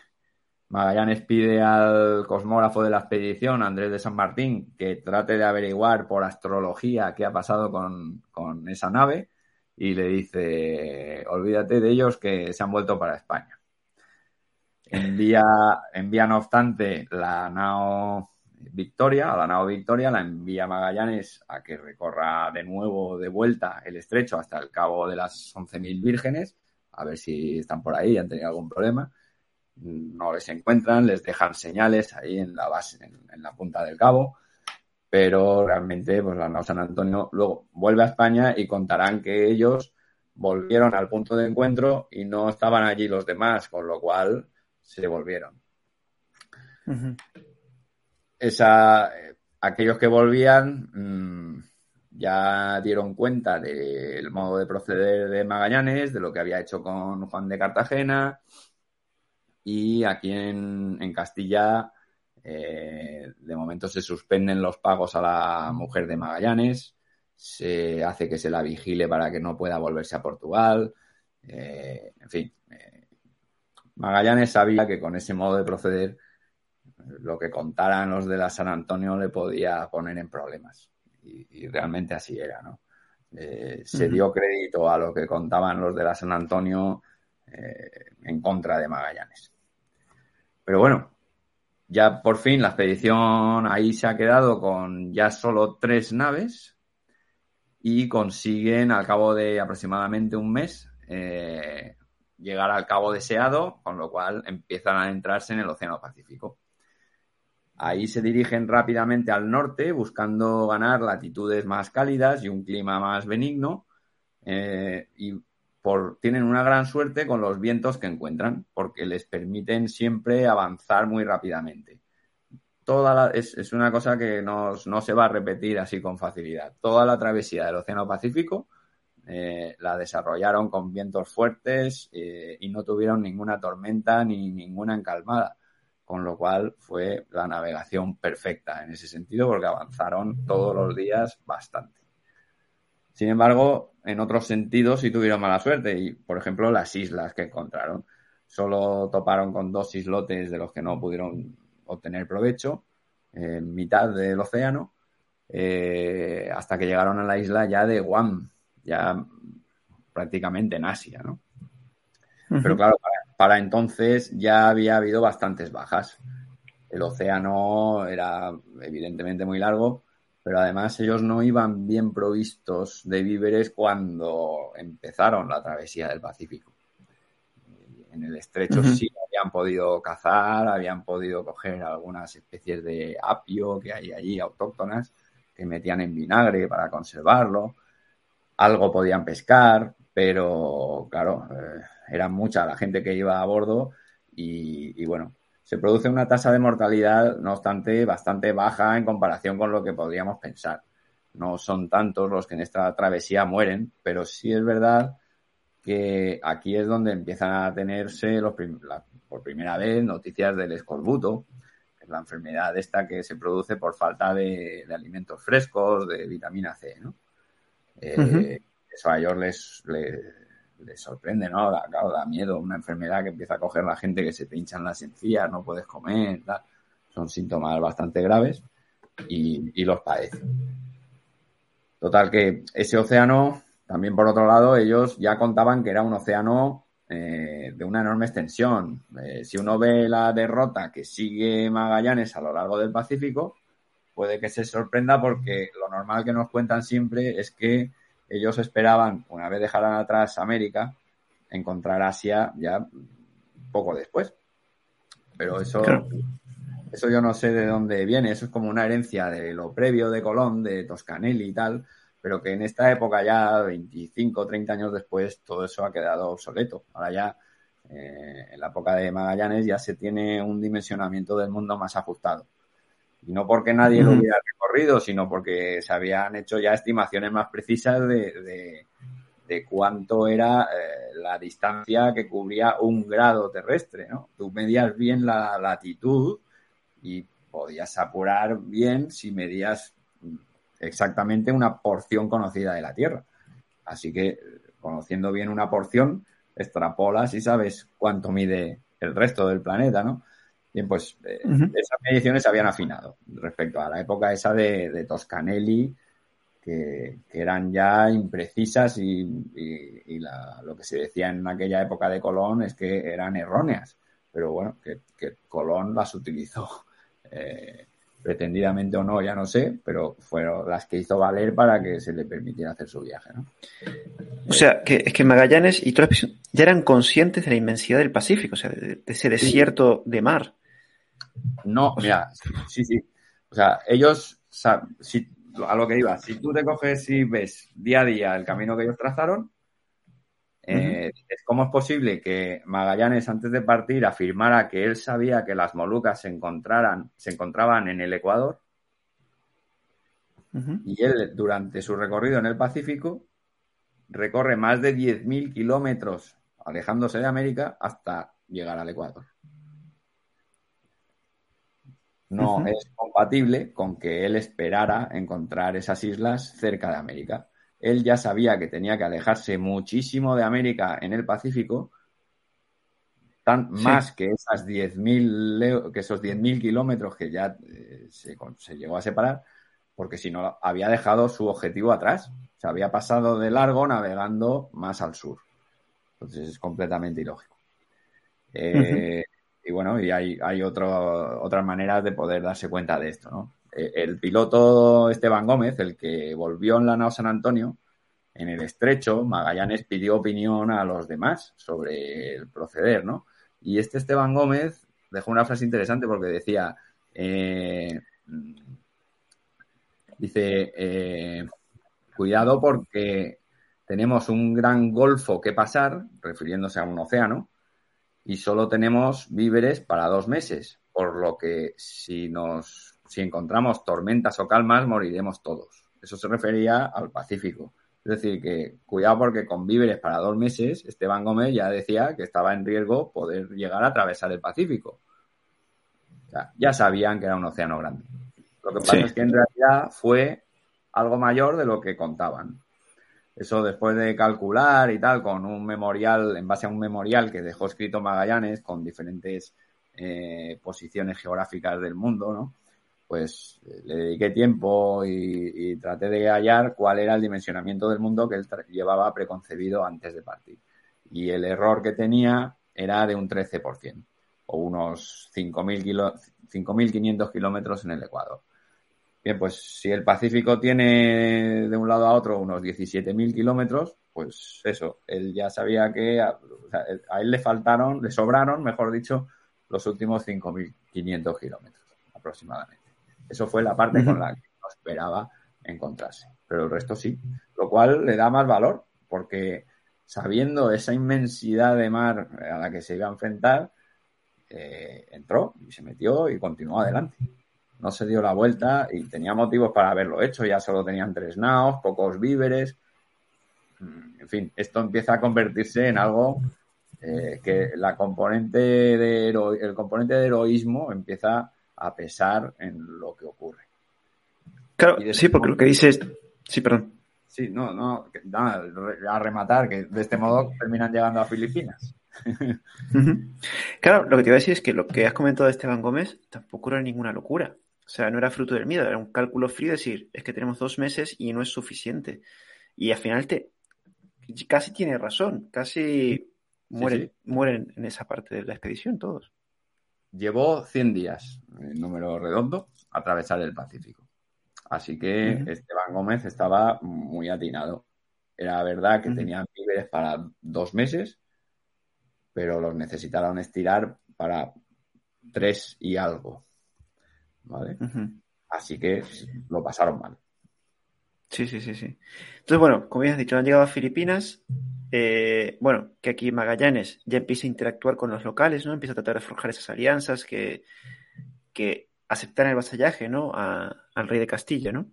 Magallanes pide al cosmógrafo de la expedición, Andrés de San Martín, que trate de averiguar por astrología qué ha pasado con, esa nave y le dice, olvídate de ellos que se han vuelto para España. Envía, envía no obstante la nao Victoria, a la nao Victoria, la envía Magallanes a que recorra de nuevo de vuelta el estrecho hasta el cabo de las 11.000 vírgenes a ver si están por ahí, han tenido algún problema. No les encuentran, les dejan señales ahí en la base, en, la punta del cabo, pero realmente, pues la San Antonio luego vuelve a España y contarán que ellos volvieron al punto de encuentro y no estaban allí los demás, con lo cual se volvieron. Esa, eh, aquellos que volvían mm, ya dieron cuenta del modo de proceder de Magallanes, de lo que había hecho con Juan de Cartagena y aquí en, en Castilla eh, de momento se suspenden los pagos a la mujer de Magallanes, se hace que se la vigile para que no pueda volverse a Portugal, eh, en fin. Eh, Magallanes sabía que con ese modo de proceder lo que contaran los de la San Antonio le podía poner en problemas. Y, realmente así era, ¿no? se dio crédito a lo que contaban los de la San Antonio en contra de Magallanes. Pero bueno, ya por fin la expedición ahí se ha quedado con ya solo tres naves y consiguen al cabo de aproximadamente un mes eh, llegar al cabo deseado, con lo cual empiezan a adentrarse en el Océano Pacífico. Ahí se dirigen rápidamente al norte buscando ganar latitudes más cálidas y un clima más benigno eh, y tienen una gran suerte con los vientos que encuentran, porque les permiten siempre avanzar muy rápidamente. Toda es, una cosa que no se va a repetir así con facilidad. Toda la travesía del Océano Pacífico eh, la desarrollaron con vientos fuertes eh, y no tuvieron ninguna tormenta ni ninguna encalmada, con lo cual fue la navegación perfecta en ese sentido porque avanzaron todos los días bastante. Sin embargo, en otros sentidos sí tuvieron mala suerte y, por ejemplo, las islas que encontraron. Solo toparon con dos islotes de los que no pudieron obtener provecho en mitad del océano eh, hasta que llegaron a la isla ya de Guam, ya prácticamente en Asia, ¿no? Pero claro, para, entonces ya había habido bastantes bajas. El océano era evidentemente muy largo pero además ellos no iban bien provistos de víveres cuando empezaron la travesía del Pacífico. En el estrecho sí habían podido cazar, habían podido coger algunas especies de apio que hay allí autóctonas que metían en vinagre para conservarlo. Algo podían pescar, pero claro, eh, era mucha la gente que iba a bordo y bueno, se produce una tasa de mortalidad, no obstante, bastante baja en comparación con lo que podríamos pensar. No son tantos los que en esta travesía mueren, pero sí es verdad que aquí es donde empiezan a tenerse los por primera vez noticias del escorbuto, que es la enfermedad esta que se produce por falta de, alimentos frescos, de vitamina C, ¿no? Eh, eso a ellos les, les sorprende, ¿no? Da miedo, una enfermedad que empieza a coger la gente que se te hinchan las encías, no puedes comer, son síntomas bastante graves y, los padecen. Total que ese océano, también por otro lado, ellos ya contaban que era un océano eh, de una enorme extensión. Eh, si uno ve la derrota que sigue Magallanes a lo largo del Pacífico, puede que se sorprenda porque lo normal que nos cuentan siempre es que ellos esperaban, una vez dejaran atrás América, encontrar Asia ya poco después. Pero eso, eso yo no sé de dónde viene, eso es como una herencia de lo previo de Colón, de Toscanelli y tal, pero que en esta época ya, 25, 30 años después, todo eso ha quedado obsoleto. Ahora ya, eh, en la época de Magallanes, ya se tiene un dimensionamiento del mundo más ajustado. Y no porque nadie lo hubiera recorrido, sino porque se habían hecho ya estimaciones más precisas de, de, cuánto era eh, la distancia que cubría un grado terrestre, ¿no? Tú medías bien la latitud y podías apurar bien si medías exactamente una porción conocida de la Tierra. Así que, conociendo bien una porción, extrapolas y sabes cuánto mide el resto del planeta, ¿no? Bien, pues eh, esas mediciones se habían afinado respecto a la época esa de, Toscanelli, que, eran ya imprecisas y, lo que se decía en aquella época de Colón es que eran erróneas. Pero bueno, que, Colón las utilizó [LAUGHS] eh, pretendidamente o no, ya no sé, pero fueron las que hizo valer para que se le permitiera hacer su viaje. ¿no? O sea, que es que Magallanes y Torres ya eran conscientes de la inmensidad del Pacífico, o sea, de, ese desierto de mar. No, mira, sí, sí. O sea, ellos, si, a lo que iba, si tú te coges y ves día a día el camino que ellos trazaron, eh, ¿cómo es posible que Magallanes antes de partir afirmara que él sabía que las Molucas se, encontraran, se encontraban en el Ecuador? Y él, durante su recorrido en el Pacífico, recorre más de 10.000 kilómetros alejándose de América hasta llegar al Ecuador. No es compatible con que él esperara encontrar esas islas cerca de América. Él ya sabía que tenía que alejarse muchísimo de América en el Pacífico, tan, más que esas 10.000 que esos 10.000 kilómetros que ya eh, se, se, llegó a separar, porque si no había dejado su objetivo atrás. Se había pasado de largo navegando más al sur. Entonces es completamente ilógico. Eh, y bueno, y hay, hay otras maneras de poder darse cuenta de esto, ¿no? Eh, el piloto Esteban Gómez, el que volvió en la nao San Antonio, en el estrecho, Magallanes pidió opinión a los demás sobre el proceder, ¿no? Y este Esteban Gómez dejó una frase interesante porque decía, eh, dice, eh, cuidado porque tenemos un gran golfo que pasar, refiriéndose a un océano, y solo tenemos víveres para dos meses, por lo que si nos si encontramos tormentas o calmas moriremos todos. Eso se refería al Pacífico. Es decir, que cuidado porque con víveres para dos meses, Esteban Gómez ya decía que estaba en riesgo poder llegar a atravesar el Pacífico. ya sabían que era un océano grande. Lo que pasa es que en realidad fue algo mayor de lo que contaban. Eso después de calcular y tal, con un memorial, en base a un memorial que dejó escrito Magallanes con diferentes eh, posiciones geográficas del mundo, ¿no? Pues eh, le dediqué tiempo y, traté de hallar cuál era el dimensionamiento del mundo que él llevaba preconcebido antes de partir. Y el error que tenía era de un 13%, o unos 5.500 kilómetros en el Ecuador. Bien, pues si el Pacífico tiene de un lado a otro unos 17.000 kilómetros, pues eso, él ya sabía que a, él le faltaron, le sobraron, mejor dicho, los últimos 5.500 kilómetros aproximadamente. Eso fue la parte con la que no esperaba encontrarse. Pero el resto sí, lo cual le da más valor, porque sabiendo esa inmensidad de mar a la que se iba a enfrentar, eh, entró y se metió y continuó adelante no se dio la vuelta y tenía motivos para haberlo hecho. Ya solo tenían tres naos, pocos víveres. Mm, en fin, esto empieza a convertirse en algo eh, que la componente de el componente de heroísmo empieza a pesar en lo que ocurre. Claro, sí, porque lo que dices. Sí, perdón. Sí, no, no, a rematar, que de este modo terminan llegando a Filipinas. [LAUGHS] Claro, lo que te iba a decir es que lo que has comentado de Esteban Gómez tampoco era ninguna locura. O sea, no era fruto del miedo, era un cálculo frío, decir, es que tenemos dos meses y no es suficiente. Y al final te casi tiene razón, casi mueren, mueren en esa parte de la expedición todos. Llevó 100 días, número redondo, a atravesar el Pacífico. Así que Esteban Gómez estaba muy atinado. Era verdad que tenían víveres para dos meses, pero los necesitaron estirar para tres y algo. ¿Vale? Así que lo pasaron mal. Sí, sí, sí, sí. Entonces, bueno, como ya has dicho, han llegado a Filipinas. Eh, bueno, que aquí Magallanes ya empieza a interactuar con los locales, ¿no? Empieza a tratar de forjar esas alianzas que, que aceptan el vasallaje, ¿no? al rey de Castilla, ¿no?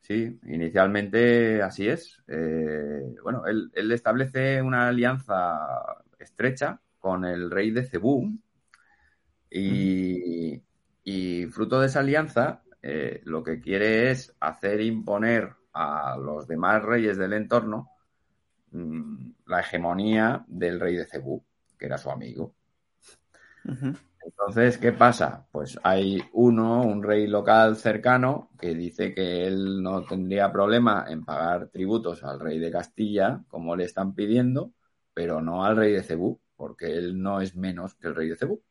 Sí, inicialmente así es. Eh, bueno, él, él, establece una alianza estrecha con el rey de Cebú y, y fruto de esa alianza, eh, lo que quiere es hacer imponer a los demás reyes del entorno mm, la hegemonía del rey de Cebú, que era su amigo. Entonces, ¿qué pasa? Pues hay uno, un rey local cercano, que dice que él no tendría problema en pagar tributos al rey de Castilla, como le están pidiendo, pero no al rey de Cebú, porque él no es menos que el rey de Cebú.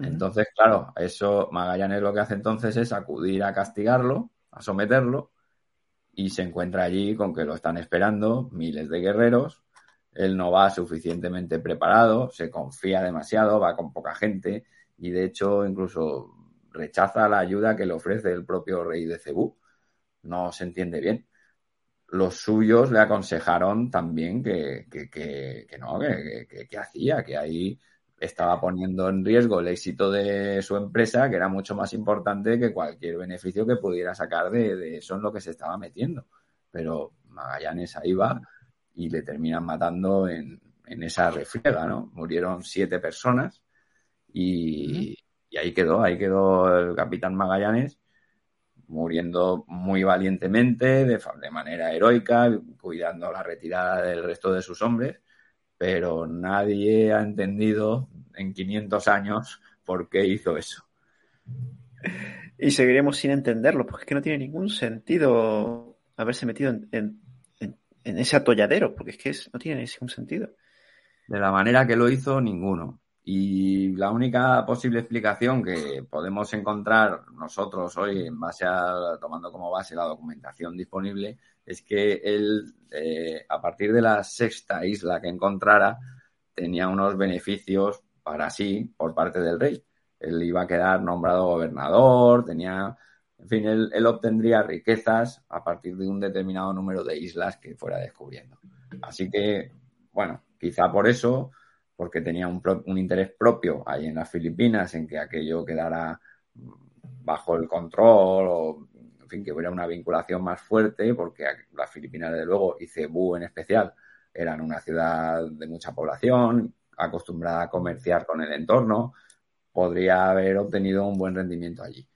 Entonces, claro, eso Magallanes lo que hace entonces es acudir a castigarlo, a someterlo, y se encuentra allí con que lo están esperando miles de guerreros. Él no va suficientemente preparado, se confía demasiado, va con poca gente y de hecho incluso rechaza la ayuda que le ofrece el propio rey de Cebú. No se entiende bien. Los suyos le aconsejaron también que, que, que, no, que, hacía, que ahí estaba poniendo en riesgo el éxito de su empresa, que era mucho más importante que cualquier beneficio que pudiera sacar de, eso en lo que se estaba metiendo. Pero Magallanes ahí va y le terminan matando en, esa refriega, ¿no? Murieron siete personas y, ahí quedó, ahí quedó el capitán Magallanes muriendo muy valientemente, de, de, manera heroica, cuidando la retirada del resto de sus hombres, pero nadie ha entendido en 500 años por qué hizo eso. Y seguiremos sin entenderlo, porque es que no tiene ningún sentido haberse metido en, ese atolladero, porque es que no tiene ningún sentido. De la manera que lo hizo, ninguno. Y la única posible explicación que podemos encontrar nosotros hoy, en base a, tomando como base la documentación disponible, es que él, eh, a partir de la sexta isla que encontrara, tenía unos beneficios para sí por parte del rey. Él iba a quedar nombrado gobernador, tenía, en fin, él, obtendría riquezas a partir de un determinado número de islas que fuera descubriendo. Así que, bueno, quizá por eso porque tenía un, un, interés propio ahí en las Filipinas, en que aquello quedara bajo el control o, en fin, que hubiera una vinculación más fuerte, porque las Filipinas, desde luego, y Cebú en especial, eran una ciudad de mucha población, acostumbrada a comerciar con el entorno, podría haber obtenido un buen rendimiento allí.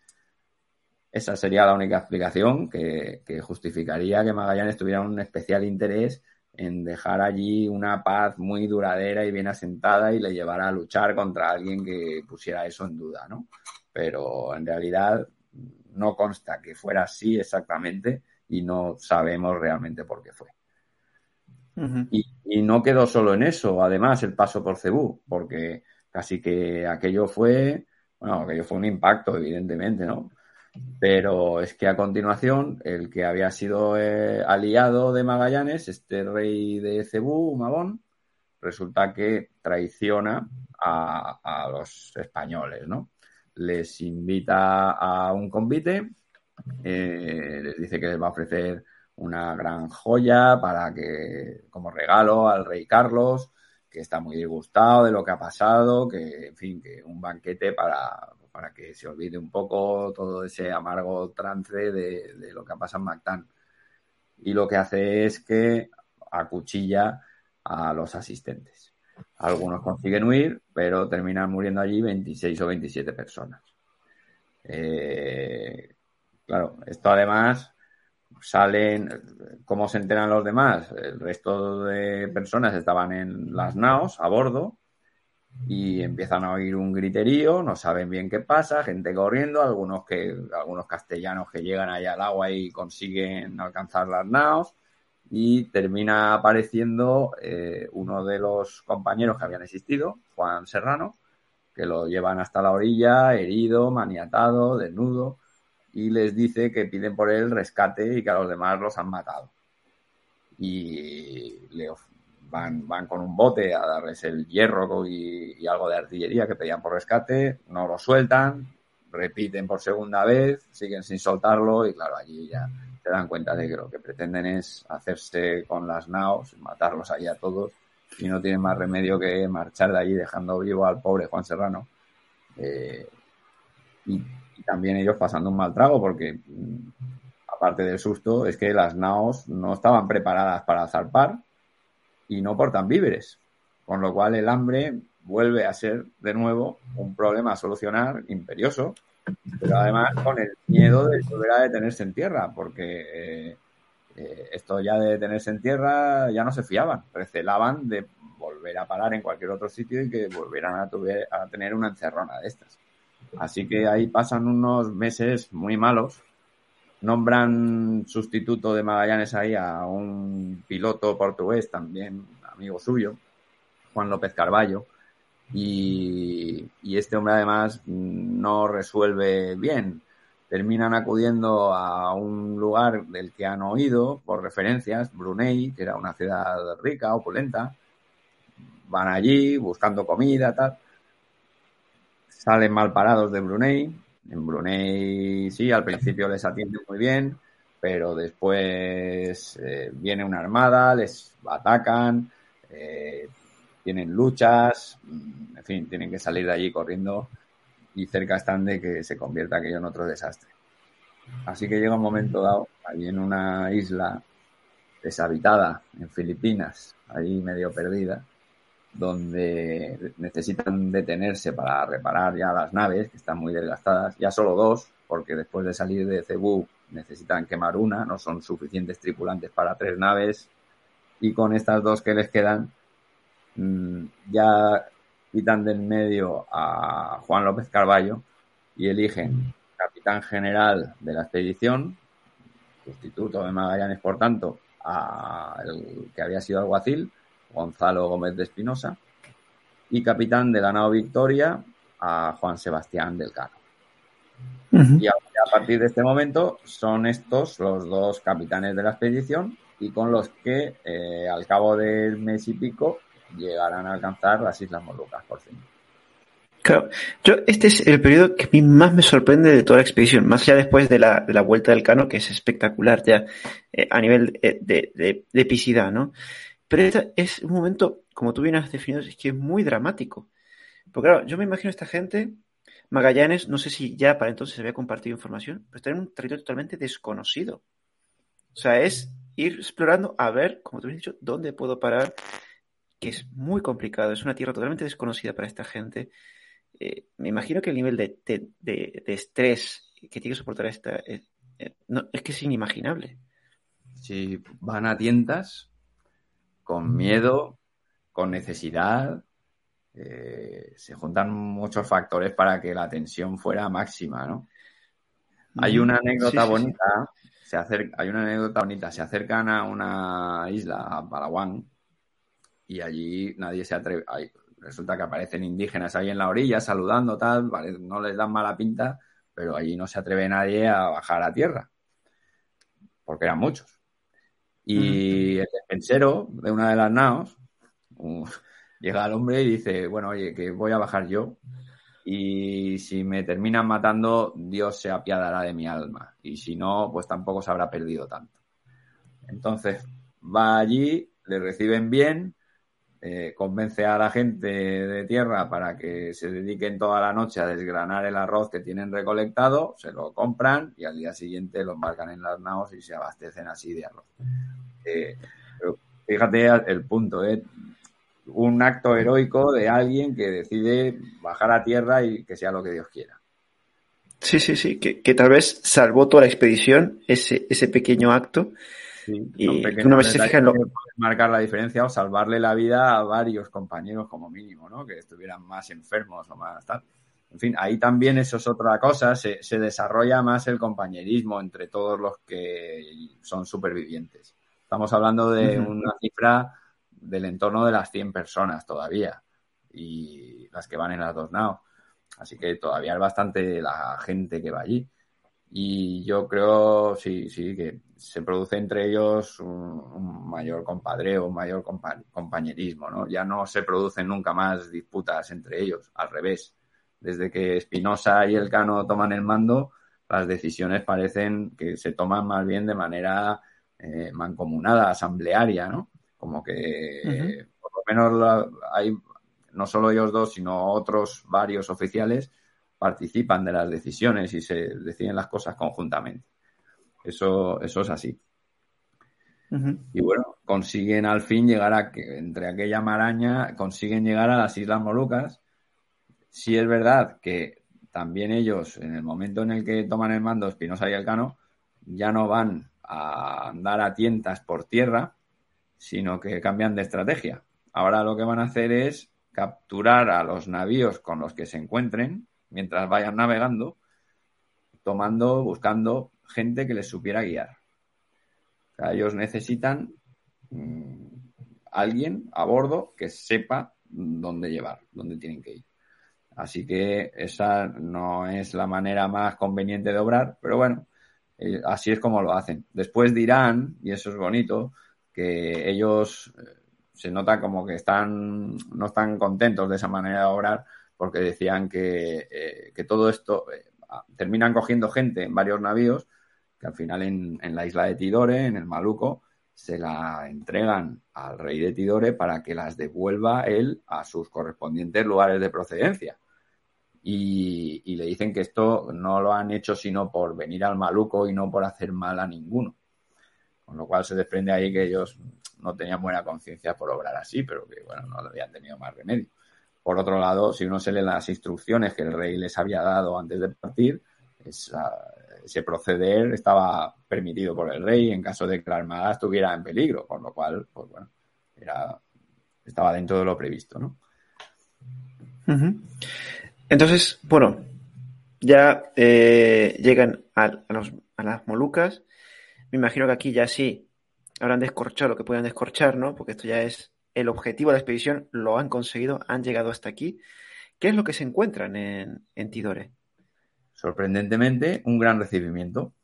Esa sería la única explicación que, que justificaría que Magallanes tuviera un especial interés en dejar allí una paz muy duradera y bien asentada y le llevara a luchar contra alguien que pusiera eso en duda, ¿no? Pero en realidad no consta que fuera así exactamente y no sabemos realmente por qué fue. y, y, no quedó solo en eso, además, el paso por Cebú, porque casi que aquello fue, bueno, aquello fue un impacto, evidentemente, ¿no? Pero es que a continuación, el que había sido eh, aliado de Magallanes, este rey de Cebú, Mabón, resulta que traiciona a, los españoles, ¿no? Les invita a un convite, eh, les dice que les va a ofrecer una gran joya para que, como regalo al rey Carlos, que está muy disgustado de lo que ha pasado, que, en fin, que un banquete para, para que se olvide un poco todo ese amargo trance de, lo que ha pasado en Mactán. Y lo que hace es que acuchilla a los asistentes. Algunos consiguen huir, pero terminan muriendo allí 26 o 27 personas. Eh, claro, esto además salen, ¿cómo se enteran los demás? El resto de personas estaban en las naos a bordo y empiezan a oír un griterío, no saben bien qué pasa, gente corriendo, algunos que algunos castellanos que llegan allá al agua y consiguen alcanzar las naos y termina apareciendo eh, uno de los compañeros que habían existido, Juan Serrano, que lo llevan hasta la orilla, herido, maniatado, desnudo, y les dice que piden por él rescate y que a los demás los han matado. Y le, van, van con un bote a darles el hierro y, algo de artillería que pedían por rescate, no lo sueltan, repiten por segunda vez, siguen sin soltarlo y claro, allí ya se dan cuenta de que lo que pretenden es hacerse con las naos, matarlos ahí a todos y no tienen más remedio que marchar de allí dejando vivo al pobre Juan Serrano. Eh, y, también ellos pasando un mal trago porque mm, aparte del susto es que las naos no estaban preparadas para zarpar y no portan víveres. Con lo cual el hambre vuelve a ser de nuevo un problema a solucionar imperioso, pero además con el miedo de volver a detenerse en tierra, porque eh, eh, esto ya de detenerse en tierra ya no se fiaban, recelaban de volver a parar en cualquier otro sitio y que volvieran a, a tener una encerrona de estas. Así que ahí pasan unos meses muy malos Nombran sustituto de Magallanes ahí a un piloto portugués, también amigo suyo, Juan López Carballo. Y, este hombre además no resuelve bien. Terminan acudiendo a un lugar del que han oído por referencias, Brunei, que era una ciudad rica, opulenta. Van allí buscando comida, tal. Salen mal parados de Brunei, en Brunei sí, al principio les atiende muy bien, pero después eh, viene una armada, les atacan, eh, tienen luchas, mm, en fin, tienen que salir de allí corriendo y cerca están de que se convierta aquello en otro desastre. Así que llega un momento dado, ahí en una isla deshabitada, en Filipinas, ahí medio perdida, donde necesitan detenerse para reparar ya las naves, que están muy desgastadas, ya solo dos, porque después de salir de Cebú necesitan quemar una, no son suficientes tripulantes para tres naves, y con estas dos que les quedan, ya quitan del medio a Juan López Carballo y eligen capitán general de la expedición, sustituto de Magallanes, por tanto, a el que había sido alguacil, Gonzalo Gómez de Espinosa, y capitán de la nao Victoria a Juan Sebastián del Cano. Y a, partir de este momento son estos los dos capitanes de la expedición y con los que eh, al cabo del mes y pico llegarán a alcanzar las Islas Molucas por fin. Claro, yo, este es el periodo que a mí más me sorprende de toda la expedición, más allá después de la, de la vuelta del Cano, que es espectacular ya eh, a nivel de, de, de, epicidad, ¿no? Pero este es un momento, como tú bien has definido, es que es muy dramático. Porque claro, yo me imagino a esta gente, Magallanes, no sé si ya para entonces se había compartido información, pero está en un territorio totalmente desconocido. O sea, es ir explorando a ver, como tú has dicho, dónde puedo parar, que es muy complicado, es una tierra totalmente desconocida para esta gente. Eh, me imagino que el nivel de, de, estrés que tiene que soportar esta eh, eh, no, es que es inimaginable. Si van a tientas, con miedo, con necesidad, se juntan muchos factores para que la tensión fuera máxima, ¿no? Hay una anécdota bonita, Se acerca, hay una anécdota bonita, se acercan a una isla, a Palawan, y allí nadie se atreve. resulta que aparecen indígenas ahí en la orilla saludando, tal, no les dan mala pinta, pero allí no se atreve nadie a bajar a tierra, porque eran muchos. Y el despensero de una de las naos [LAUGHS] llega al hombre y dice, bueno, oye, que voy a bajar yo y si me terminan matando, Dios se apiadará de mi alma y si no, pues tampoco se habrá perdido tanto. Entonces va allí, le reciben bien, eh, convence a la gente de tierra para que se dediquen toda la noche a desgranar el arroz que tienen recolectado, se lo compran y al día siguiente lo embarcan en las naos y se abastecen así de arroz. Eh, fíjate el punto, ¿eh? un acto heroico de alguien que decide bajar a tierra y que sea lo que Dios quiera. Sí, sí, sí, que, que tal vez salvó toda la expedición ese, ese pequeño acto y una vez se fija en lo... marcar la diferencia o salvarle la vida a varios compañeros como mínimo, ¿no? Que estuvieran más enfermos o más tal. En fin, ahí también eso es otra cosa, se, desarrolla más el compañerismo entre todos los que son supervivientes. Estamos hablando de una cifra del entorno de las 100 personas todavía y las que van en las dos naos. Así que todavía es bastante la gente que va allí. Y yo creo, sí, sí, que se produce entre ellos un, mayor compadreo, un mayor compañerismo, ¿no? Ya no se producen nunca más disputas entre ellos, al revés. Desde que Espinosa y Elcano toman el mando, las decisiones parecen que se toman más bien de manera eh, mancomunada, asamblearia, ¿no? Como que por lo menos hay no solo ellos dos, sino otros varios oficiales participan de las decisiones y se deciden las cosas conjuntamente. Eso, eso es así. Y bueno, consiguen al fin llegar a que entre aquella maraña, consiguen llegar a las Islas Molucas. Si es verdad que también ellos, en el momento en el que toman el mando Espinosa y Elcano, ya no van a andar a tientas por tierra, sino que cambian de estrategia. Ahora lo que van a hacer es capturar a los navíos con los que se encuentren mientras vayan navegando, tomando, buscando gente que les supiera guiar. ellos necesitan mm, alguien a bordo que sepa dónde llevar, dónde tienen que ir. Así que esa no es la manera más conveniente de obrar, pero bueno, eh, así es como lo hacen. Después dirán, y eso es bonito, que ellos eh, se nota como que están, no están contentos de esa manera de obrar, porque decían que, eh, todo esto eh, terminan cogiendo gente en varios navíos, que al final en, la isla de Tidore, en el Maluco, se la entregan al rey de Tidore para que las devuelva él a sus correspondientes lugares de procedencia. Y, y, le dicen que esto no lo han hecho sino por venir al Maluco y no por hacer mal a ninguno. Con lo cual se desprende ahí que ellos no tenían buena conciencia por obrar así, pero que bueno, no habían tenido más remedio. Por otro lado, si uno se lee las instrucciones que el rey les había dado antes de partir, ese proceder estaba permitido por el rey en caso de que la armada estuviera en peligro, con lo cual, pues bueno, era, estaba dentro de lo previsto, ¿no? Entonces, bueno, ya eh, llegan a, las Molucas. Me imagino que aquí ya sí habrán descorchado lo que puedan descorchar, ¿no? Porque esto ya es el objetivo de la expedición, lo han conseguido, han llegado hasta aquí. ¿Qué es lo que se encuentran en, Tidore? Sorprendentemente, un gran recibimiento.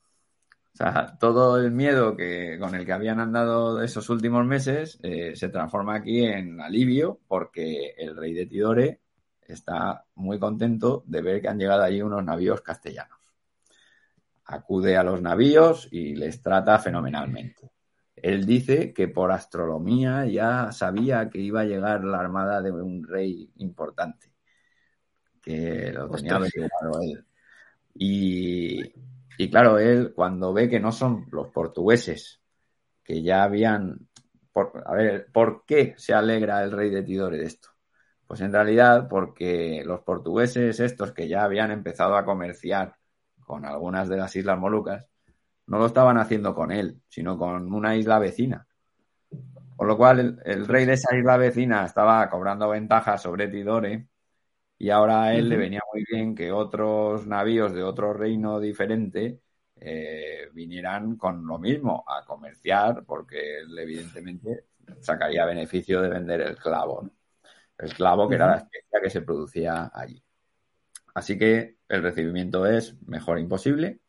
O sea, todo el miedo que, con el que habían andado esos últimos meses eh, se transforma aquí en alivio porque el rey de Tidore está muy contento de ver que han llegado allí unos navíos castellanos. Acude a los navíos y les trata fenomenalmente. Él dice que por astronomía ya sabía que iba a llegar la armada de un rey importante, que lo tenía averiguado él. Y, y claro, él cuando ve que no son los portugueses, que ya habían... Por, a ver, ¿por qué se alegra el rey de Tidore de esto? Pues en realidad porque los portugueses estos que ya habían empezado a comerciar con algunas de las islas Molucas, no lo estaban haciendo con él, sino con una isla vecina. Con lo cual el, rey de esa isla vecina estaba cobrando ventajas sobre Tidore y ahora a él le venía muy bien que otros navíos de otro reino diferente eh, vinieran con lo mismo a comerciar porque él evidentemente sacaría beneficio de vender el clavo. ¿no? el clavo, que era la especia que se producía allí. Así que el recibimiento es mejor imposible.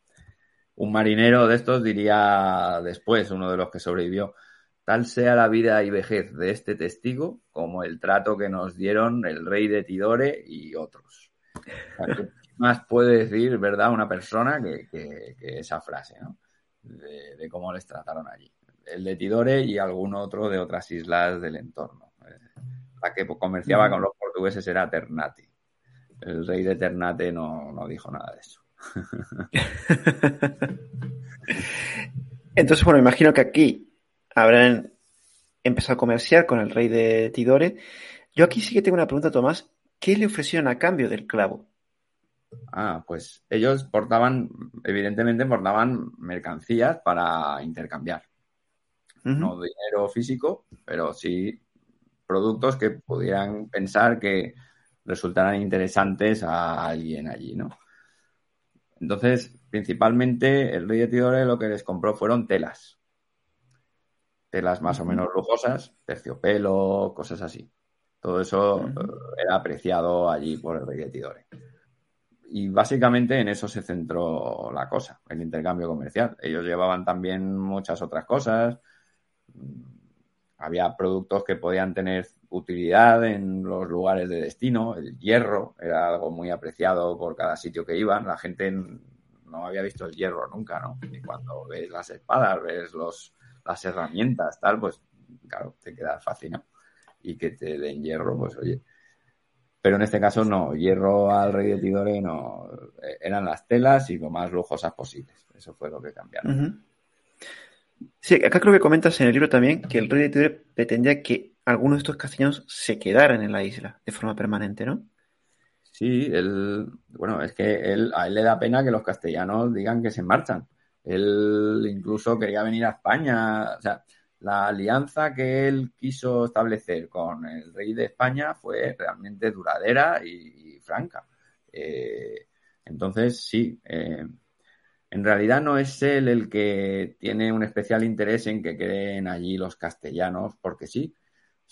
Un marinero de estos diría después, uno de los que sobrevivió, tal sea la vida y vejez de este testigo como el trato que nos dieron el rey de Tidore y otros. ¿Qué más puede decir, verdad, una persona que, esa frase, ¿no? de, cómo les trataron allí? El de Tidore y algún otro de otras islas del entorno. La que comerciaba con los portugueses era Ternate. El rey de Ternate no, dijo nada de eso. [LAUGHS] Entonces, bueno, imagino que aquí habrán empezado a comerciar con el rey de Tidore. Yo aquí sí que tengo una pregunta, Tomás. ¿Qué le ofrecieron a cambio del clavo? Ah, pues ellos portaban, evidentemente portaban mercancías para intercambiar. No dinero físico, pero sí productos que pudieran pensar que resultaran interesantes a alguien allí, ¿no? Entonces, principalmente el rey de Tidore lo que les compró fueron telas. Telas más o menos lujosas, terciopelo, cosas así. Todo eso eh, era apreciado allí por el rey de Tidore. Y básicamente en eso se centró la cosa, el intercambio comercial. Ellos llevaban también muchas otras cosas, había productos que podían tener utilidad en los lugares de destino. El hierro era algo muy apreciado por cada sitio que iban. La gente no había visto el hierro nunca, ¿no? Y cuando ves las espadas, ves los, las herramientas, tal, pues claro, te queda fascinado. Y que te den hierro, pues oye. Pero en este caso no, hierro al rey de Tidore no, eran las telas y lo más lujosas posibles. Eso fue lo que cambiaron. Sí, acá creo que comentas en el libro también que el rey de Tidore pretendía que algunos de estos castellanos se quedaran en la isla de forma permanente, ¿no? Sí, él, bueno, es que él, a él le da pena que los castellanos digan que se marchan. Él incluso quería venir a España, o sea, la alianza que él quiso establecer con el rey de España fue realmente duradera y, franca. Eh, entonces, sí, eh, en realidad no es él el que tiene un especial interés en que queden allí los castellanos, porque sí,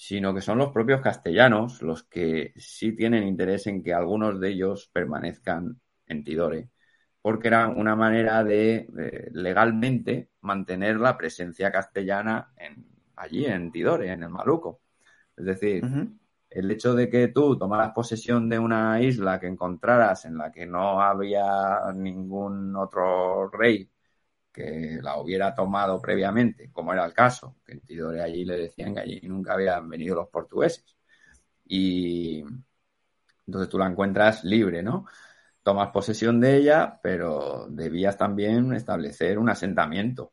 sino que son los propios castellanos los que sí tienen interés en que algunos de ellos permanezcan en Tidore, porque era una manera de, legalmente mantener la presencia castellana en, allí en Tidore, en el Maluco. Es decir, el hecho de que tú tomaras posesión de una isla que encontraras en la que no había ningún otro rey que la hubiera tomado previamente, como era el caso, que en Tidore allí le decían que allí nunca habían venido los portugueses. Y entonces tú la encuentras libre, ¿no? Tomas posesión de ella, pero debías también establecer un asentamiento.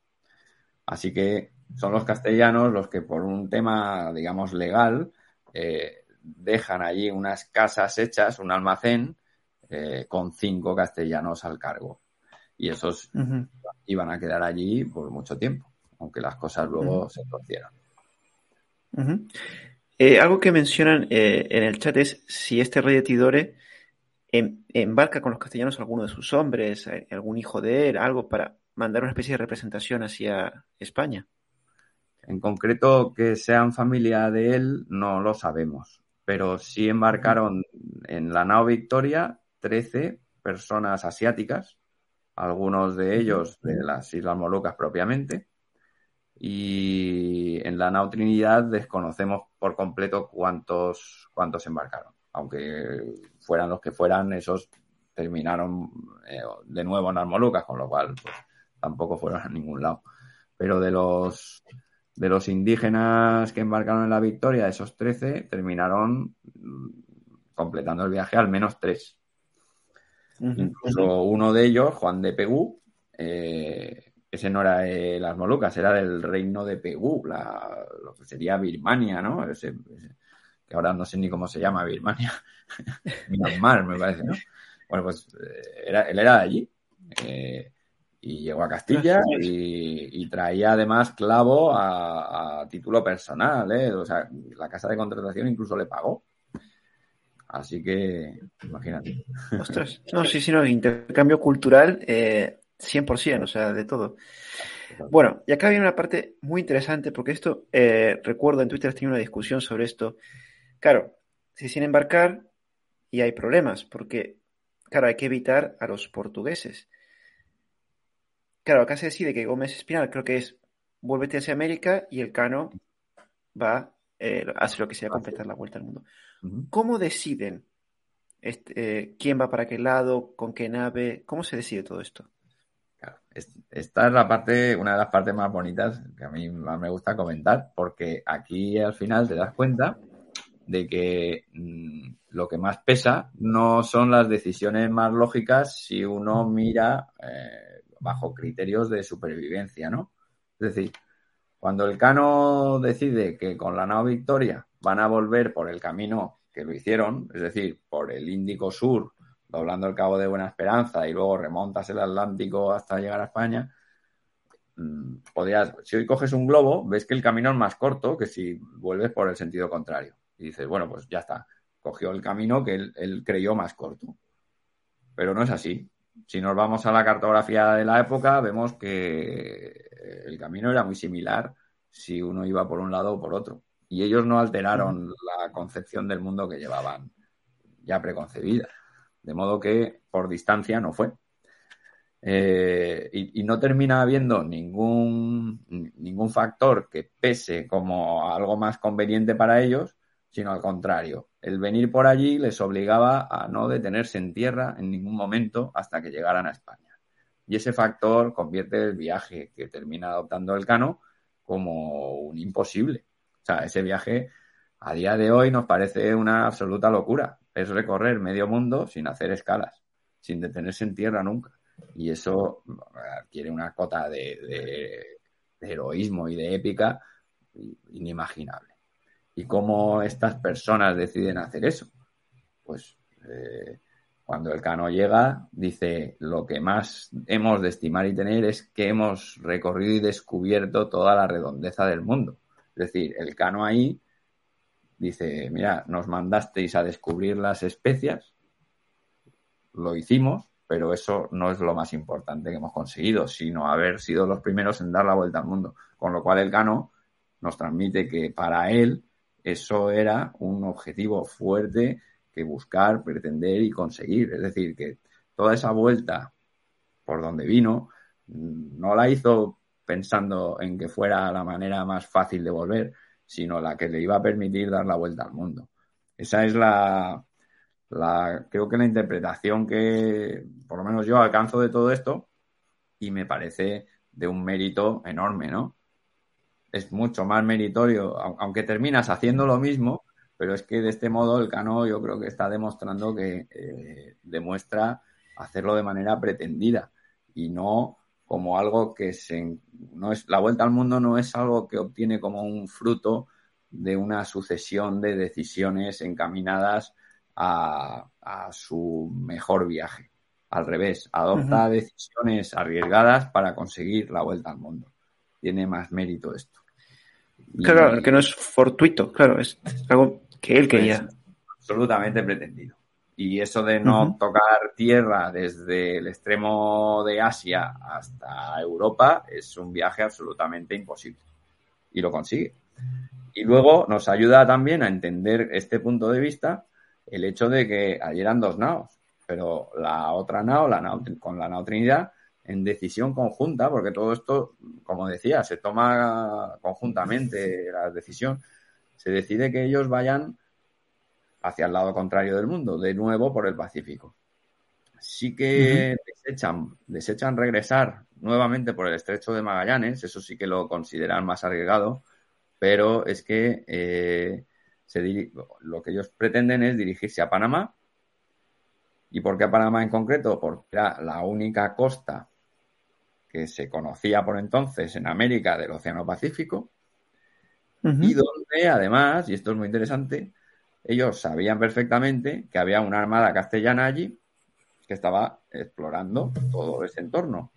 Así que son los castellanos los que por un tema, digamos, legal, eh, dejan allí unas casas hechas, un almacén, eh, con cinco castellanos al cargo. Y esos iban a quedar allí por mucho tiempo, aunque las cosas luego se torcieron. Eh, algo que mencionan en el chat es si este rey de Tidore em, embarca con los castellanos alguno de sus hombres, algún hijo de él, algo para mandar una especie de representación hacia España. En concreto, que sean familia de él, no lo sabemos. Pero sí embarcaron en la nao Victoria 13 personas asiáticas, algunos de ellos de las Islas Molucas propiamente. Y en la nao Trinidad desconocemos por completo cuántos, cuántos embarcaron. Aunque fueran los que fueran, esos terminaron eh, de nuevo en las Molucas, con lo cual pues, tampoco fueron a ningún lado. Pero de los de los indígenas que embarcaron en la Victoria, esos 13, terminaron mm, completando el viaje al menos tres. Incluso uno de ellos, Juan de Pegú, eh, ese no era de las Molucas, era del reino de Pegú, lo que sería Birmania, ¿no? que ahora no sé ni cómo se llama Birmania. [LAUGHS] Myanmar, me parece, ¿no? Bueno, pues eh, era, él era de allí. Eh, y llegó a Castilla y, traía además clavo a, título personal, ¿eh? O sea, la casa de contratación incluso le pagó. Así que, imagínate. Ostras, no, sí, sí, no, intercambio cultural eh, 100%, o sea, de todo. Bueno, y acá viene una parte muy interesante, porque esto, eh, recuerdo en Twitter has tenido una discusión sobre esto. Claro, se sin embarcar y hay problemas, porque, claro, hay que evitar a los portugueses. Claro, acá se decide que Gómez Espinal creo que es vuélvete hacia América y el Cano va, eh, hace lo que sea completar la vuelta al mundo. ¿Cómo deciden este, eh, quién va para qué lado, con qué nave? ¿Cómo se decide todo esto? esta es la parte, una de las partes más bonitas que a mí más me gusta comentar, porque aquí al final te das cuenta de que mm, lo que más pesa no son las decisiones más lógicas si uno mira eh, bajo criterios de supervivencia, ¿no? Es decir, cuando el Cano decide que con la nao Victoria van a volver por el camino que lo hicieron, es decir, por el Índico Sur, doblando el Cabo de Buena Esperanza y luego remontas el Atlántico hasta llegar a España, mm, podrías, si hoy coges un globo, ves que el camino es más corto que si vuelves por el sentido contrario. Y dices, bueno, pues ya está, cogió el camino que él creyó más corto. Pero no es así si nos vamos a la cartografía de la época, vemos que el camino era muy similar si uno iba por un lado o por otro. Y ellos no alteraron la concepción del mundo que llevaban ya preconcebida. De modo que por distancia no fue. Eh, y, no termina habiendo ningún, ningún factor que pese como algo más conveniente para ellos, sino al contrario. El venir por allí les obligaba a no detenerse en tierra en ningún momento hasta que llegaran a España. Y ese factor convierte el viaje que termina adoptando el Cano como un imposible. O sea, ese viaje a día de hoy nos parece una absoluta locura. Es recorrer medio mundo sin hacer escalas, sin detenerse en tierra nunca. Y eso adquiere una cota de heroísmo y de épica inimaginable. ¿Y cómo estas personas deciden hacer eso? Pues eh, cuando el cano llega, dice, lo que más hemos de estimar y tener es que hemos recorrido y descubierto toda la redondeza del mundo. Es decir, el cano ahí dice, mira, nos mandasteis a descubrir las especias, lo hicimos, pero eso no es lo más importante que hemos conseguido, sino haber sido los primeros en dar la vuelta al mundo. Con lo cual el cano nos transmite que para él eso era un objetivo fuerte que buscar, pretender y conseguir. Es decir, que toda esa vuelta por donde vino no la hizo pensando en que fuera la manera más fácil de volver, sino la que le iba a permitir dar la vuelta al mundo. Esa es la, la creo que la interpretación que por lo menos yo alcanzo de todo esto y me parece de un mérito enorme, ¿no? es mucho más meritorio, aunque terminas haciendo lo mismo, pero es que de este modo el Cano yo creo que está demostrando que eh, demuestra hacerlo de manera pretendida y no como algo que se no es la vuelta al mundo no es algo que obtiene como un fruto de una sucesión de decisiones encaminadas a, su mejor viaje. Al revés, adopta decisiones arriesgadas para conseguir la vuelta al mundo. Tiene más mérito esto. Claro, que no es fortuito, claro, es algo que él quería. absolutamente pretendido. Y eso de no tocar tierra desde el extremo de Asia hasta Europa es un viaje absolutamente imposible. Y lo consigue. Y luego nos ayuda también a entender este punto de vista el hecho de que allí eran dos naos, pero la otra nao, la nao con la nao Trinidad, en decisión conjunta, porque todo esto, como decía, se toma conjuntamente la decisión, se decide que ellos vayan hacia el lado contrario del mundo, de nuevo por el Pacífico. Sí que desechan, desechan regresar nuevamente por el estrecho de Magallanes, eso sí que lo consideran más arriesgado, pero es que eh, lo que ellos pretenden es dirigirse a Panamá. ¿Y por qué a Panamá en concreto? Porque era la única costa que se conocía por entonces en América del Océano Pacífico y donde además, y esto es muy interesante, ellos sabían perfectamente que había una armada castellana allí que estaba explorando todo ese entorno,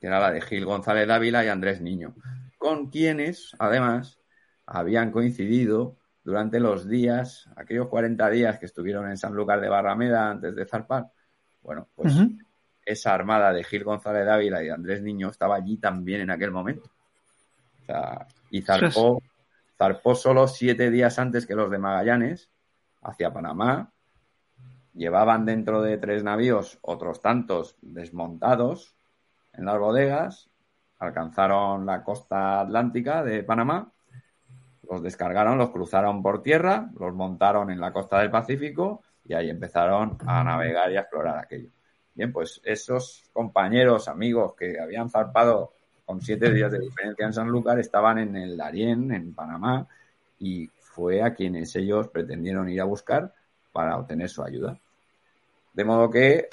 que era la de Gil González Dávila y Andrés Niño, con quienes, además, habían coincidido durante los días, aquellos 40 días que estuvieron en San Lucas de Barrameda antes de zarpar. Bueno, pues esa armada de Gil González Dávila y Andrés Niño estaba allí también en aquel momento. y zarpó, zarpó solo siete días antes que los de Magallanes hacia Panamá. Llevaban dentro de tres navíos otros tantos desmontados en las bodegas. Alcanzaron la costa atlántica de Panamá. Los descargaron, los cruzaron por tierra, los montaron en la costa del Pacífico y ahí empezaron a navegar y a explorar aquello. Bien, pues esos compañeros, amigos que habían zarpado con siete días de diferencia en Sanlúcar estaban en el Darién, en Panamá, y fue a quienes ellos pretendieron ir a buscar para obtener su ayuda. De modo que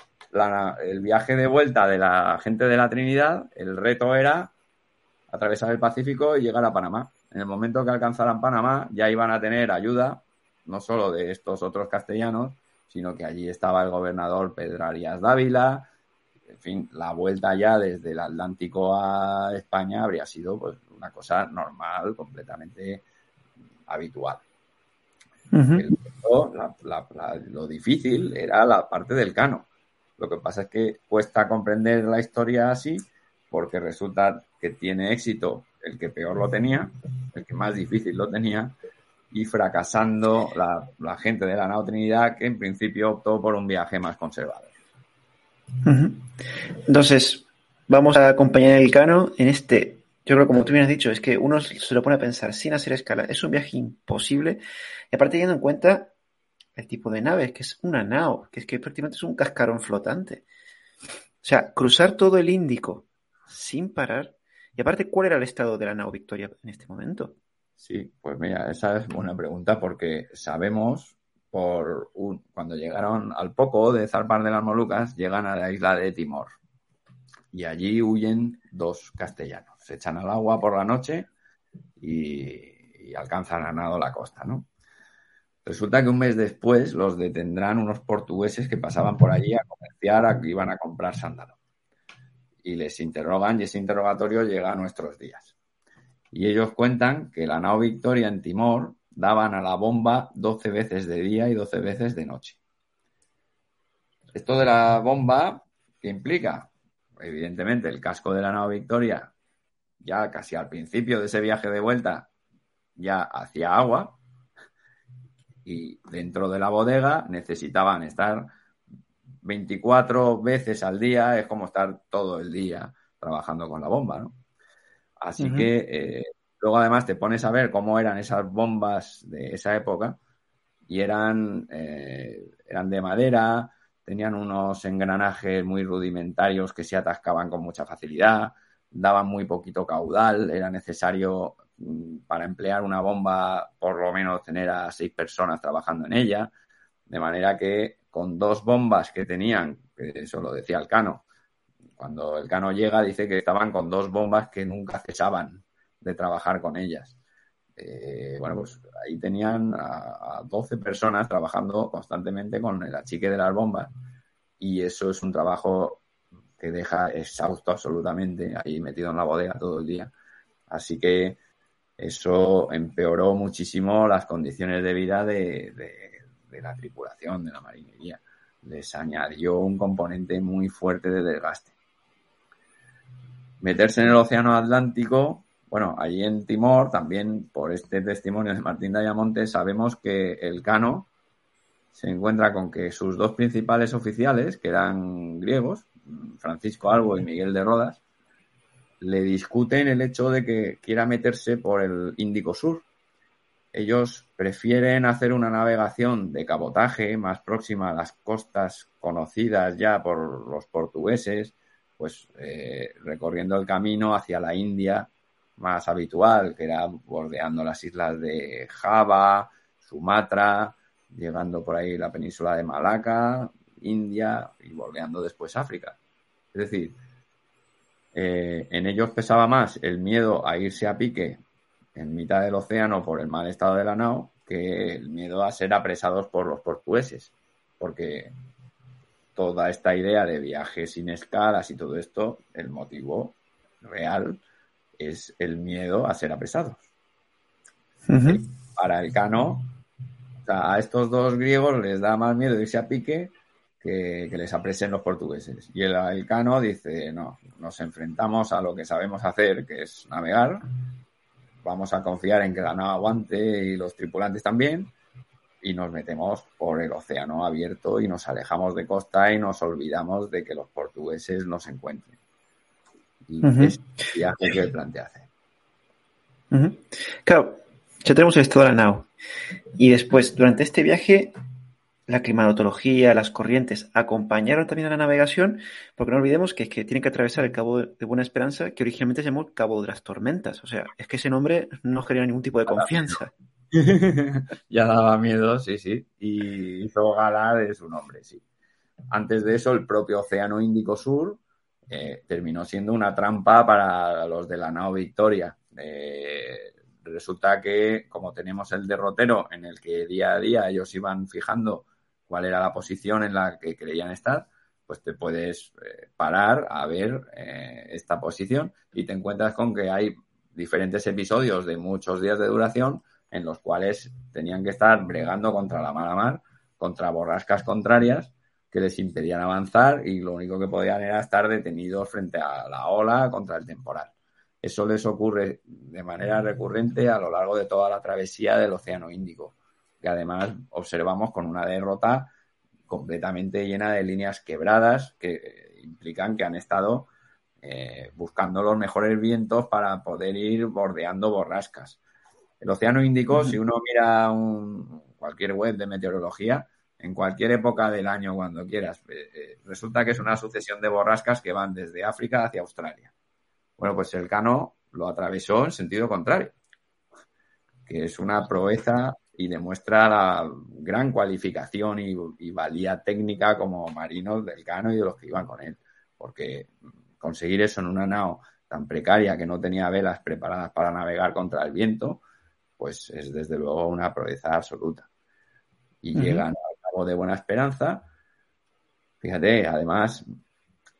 el viaje de vuelta de la gente de la Trinidad, el reto era atravesar el Pacífico y llegar a Panamá. En el momento que alcanzaran Panamá ya iban a tener ayuda, no solo de estos otros castellanos, sino que allí estaba el gobernador Pedro Arias Dávila. En fin, la vuelta ya desde el Atlántico a España habría sido pues, una cosa normal, completamente habitual. lo difícil era la parte del cano. Lo que pasa es que cuesta comprender la historia así porque resulta que tiene éxito el que peor lo tenía, el que más difícil lo tenía, y fracasando la, gente de la Nao Trinidad que en principio optó por un viaje más conservador. Entonces, vamos a acompañar el cano en este yo creo, como tú bien has dicho, es que uno se lo pone a pensar sin hacer escala. Es un viaje imposible. Y aparte teniendo en cuenta el tipo de nave, que es una nao, que es que prácticamente es un cascarón flotante. O sea, cruzar todo el Índico sin parar. Y aparte, ¿cuál era el estado de la nao Victoria en este momento? Sí, pues mira, esa es buena pregunta porque sabemos por cuando llegaron al poco de zarpar de las Molucas, llegan a la isla de Timor. Y allí huyen dos castellanos se echan al agua por la noche y, alcanzan a nado la costa, ¿no? Resulta que un mes después los detendrán unos portugueses que pasaban por allí a comerciar, a, iban a comprar sándalo. Y les interrogan y ese interrogatorio llega a nuestros días. Y ellos cuentan que la nao Victoria en Timor daban a la bomba 12 veces de día y 12 veces de noche. Esto de la bomba, ¿qué implica? Evidentemente, el casco de la nao Victoria ya casi al principio de ese viaje de vuelta, ya hacía agua y dentro de la bodega necesitaban estar 24 veces al día, es como estar todo el día trabajando con la bomba, ¿no? Así que eh, luego además te pones a ver cómo eran esas bombas de esa época y eran, eh, eran de madera, tenían unos engranajes muy rudimentarios que se atascaban con mucha facilidad, daban muy poquito caudal, era necesario mm, para emplear una bomba por lo menos tener a seis personas trabajando en ella, de manera que con dos bombas que tenían, que eso lo decía el Cano, cuando el Cano llega dice que estaban con dos bombas que nunca cesaban de trabajar con ellas. Eh, bueno, pues ahí tenían a, 12 personas trabajando constantemente con el achique de las bombas y eso es un trabajo que deja exhausto absolutamente ahí metido en la bodega todo el día. Así que eso empeoró muchísimo las condiciones de vida de, de la tripulación, de la marinería. Les añadió un componente muy fuerte de desgaste. Meterse en el Océano Atlántico bueno, allí en Timor, también por este testimonio de Martín Dayamonte, sabemos que el Cano se encuentra con que sus dos principales oficiales, que eran griegos, Francisco Albo y Miguel de Rodas, le discuten el hecho de que quiera meterse por el Índico Sur. Ellos prefieren hacer una navegación de cabotaje más próxima a las costas conocidas ya por los portugueses, pues eh, recorriendo el camino hacia la India más habitual, que era bordeando las islas de Java, Sumatra, llegando por ahí la península de Malaca, India y bordeando después África. Es decir, eh, en ellos pesaba más el miedo a irse a pique en mitad del océano por el mal estado de la nao que el miedo a ser apresados por los portugueses, porque toda esta idea de viajes sin escalas y todo esto, el motivo real es el miedo a ser apresados. Para el Cano, a estos dos griegos les da más miedo irse a pique que, les apresen los portugueses. Y el, Cano dice, no, nos enfrentamos a lo que sabemos hacer, que es navegar. Vamos a confiar en que la nave aguante y los tripulantes también. Y nos metemos por el océano abierto y nos alejamos de costa y nos olvidamos de que los portugueses nos encuentren. Y es el viaje que plantea hacer. Claro, ya tenemos el estado de la nao. Y después, durante este viaje, la climatología, las corrientes acompañaron también a la navegación, porque no olvidemos que es que tienen que atravesar el Cabo de Buena Esperanza, que originalmente se llamó Cabo de las Tormentas. O sea, es que ese nombre no genera ningún tipo de confianza. [LAUGHS] ya daba miedo, sí, sí. Y hizo gala de su nombre, sí. Antes de eso, el propio Océano Índico Sur eh, terminó siendo una trampa para los de la nao Victoria. Eh, resulta que, como tenemos el derrotero en el que día a día ellos iban fijando cuál era la posición en la que creían estar, pues te puedes eh, parar a ver esta posición y te encuentras con que hay diferentes episodios de muchos días de duración en los cuales tenían que estar bregando contra la mala mar, contra borrascas contrarias que les impedían avanzar y lo único que podían era estar detenidos frente a la ola contra el temporal. Eso les ocurre de manera recurrente a lo largo de toda la travesía del Océano Índico, que además observamos con una derrota completamente llena de líneas quebradas que implican que han estado eh, buscando los mejores vientos para poder ir bordeando borrascas. El Océano Índico, si uno mira cualquier web de meteorología, en cualquier época del año, cuando quieras. Eh, eh, resulta que es una sucesión de borrascas que van desde África hacia Australia. Bueno, pues el Cano lo atravesó en sentido contrario, que es una proeza y demuestra la gran cualificación y, valía técnica como marinos del Cano y de los que iban con él. Porque conseguir eso en una nao tan precaria que no tenía velas preparadas para navegar contra el viento, pues es desde luego una proeza absoluta. Y llegan de Buena Esperanza. Fíjate, además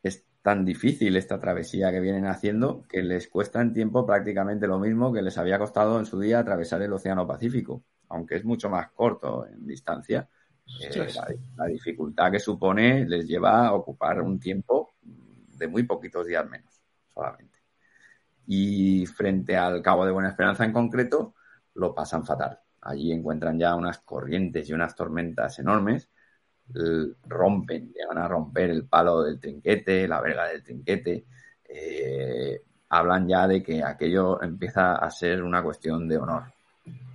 es tan difícil esta travesía que vienen haciendo que les cuesta en tiempo prácticamente lo mismo que les había costado en su día atravesar el Océano Pacífico, aunque es mucho más corto en distancia. Eh, la, dificultad que supone les lleva a ocupar un tiempo de muy poquitos días menos, solamente. Y frente al Cabo de Buena Esperanza en concreto, lo pasan fatal. Allí encuentran ya unas corrientes y unas tormentas enormes. Rompen, llegan a romper el palo del trinquete, la verga del trinquete. Eh, hablan ya de que aquello empieza a ser una cuestión de honor.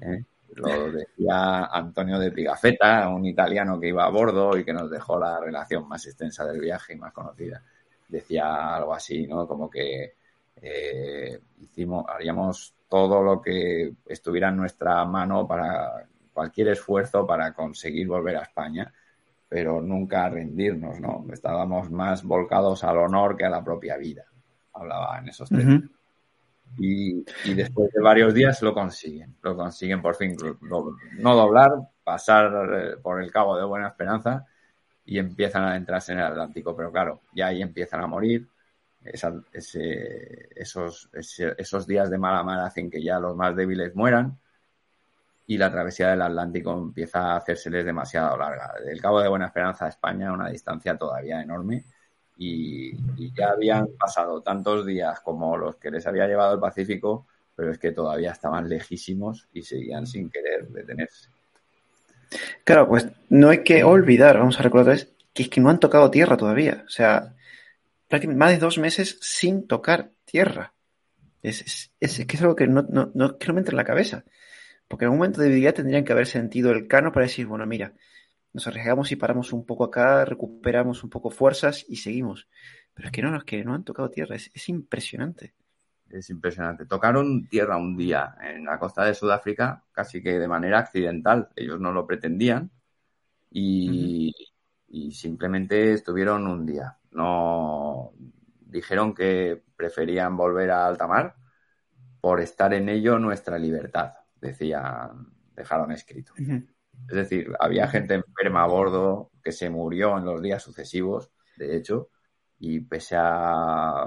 ¿eh? Lo decía Antonio de Pigafetta, un italiano que iba a bordo y que nos dejó la relación más extensa del viaje y más conocida. Decía algo así, ¿no? Como que eh, hicimos, haríamos todo lo que estuviera en nuestra mano para cualquier esfuerzo para conseguir volver a España, pero nunca rendirnos, ¿no? Estábamos más volcados al honor que a la propia vida. Hablaba en esos términos. Y, después de varios días lo consiguen, lo consiguen por fin, no doblar, pasar eh, por el Cabo de Buena Esperanza y empiezan a adentrarse en el Atlántico, pero claro, ya ahí empiezan a morir, esos, esos días de mala mar hacen que ya los más débiles mueran y la travesía del Atlántico empieza a hacérseles demasiado larga. Del Cabo de Buena Esperanza a España, una distancia todavía enorme, y, ya habían pasado tantos días como los que les había llevado el Pacífico, pero es que todavía estaban lejísimos y seguían sin querer detenerse. Claro, pues no hay que olvidar, vamos a recordar, que es que no han tocado tierra todavía. O sea, prácticamente más de dos meses sin tocar tierra. Es, es, que es algo que no, no, no, que no me entra en la cabeza. Porque en algún momento de vida tendrían que haber sentido el cano para decir, bueno, mira, nos arriesgamos y paramos un poco acá, recuperamos un poco fuerzas y seguimos. Pero es que no, es que no han tocado tierra, es, impresionante. Es impresionante. Tocaron tierra un día en la costa de Sudáfrica, casi que de manera accidental. Ellos no lo pretendían y, y simplemente estuvieron un día. No dijeron que preferían volver a alta mar por estar en ello nuestra libertad decían, dejaron escrito. Es decir, había gente enferma a bordo que se murió en los días sucesivos, de hecho, y pese a,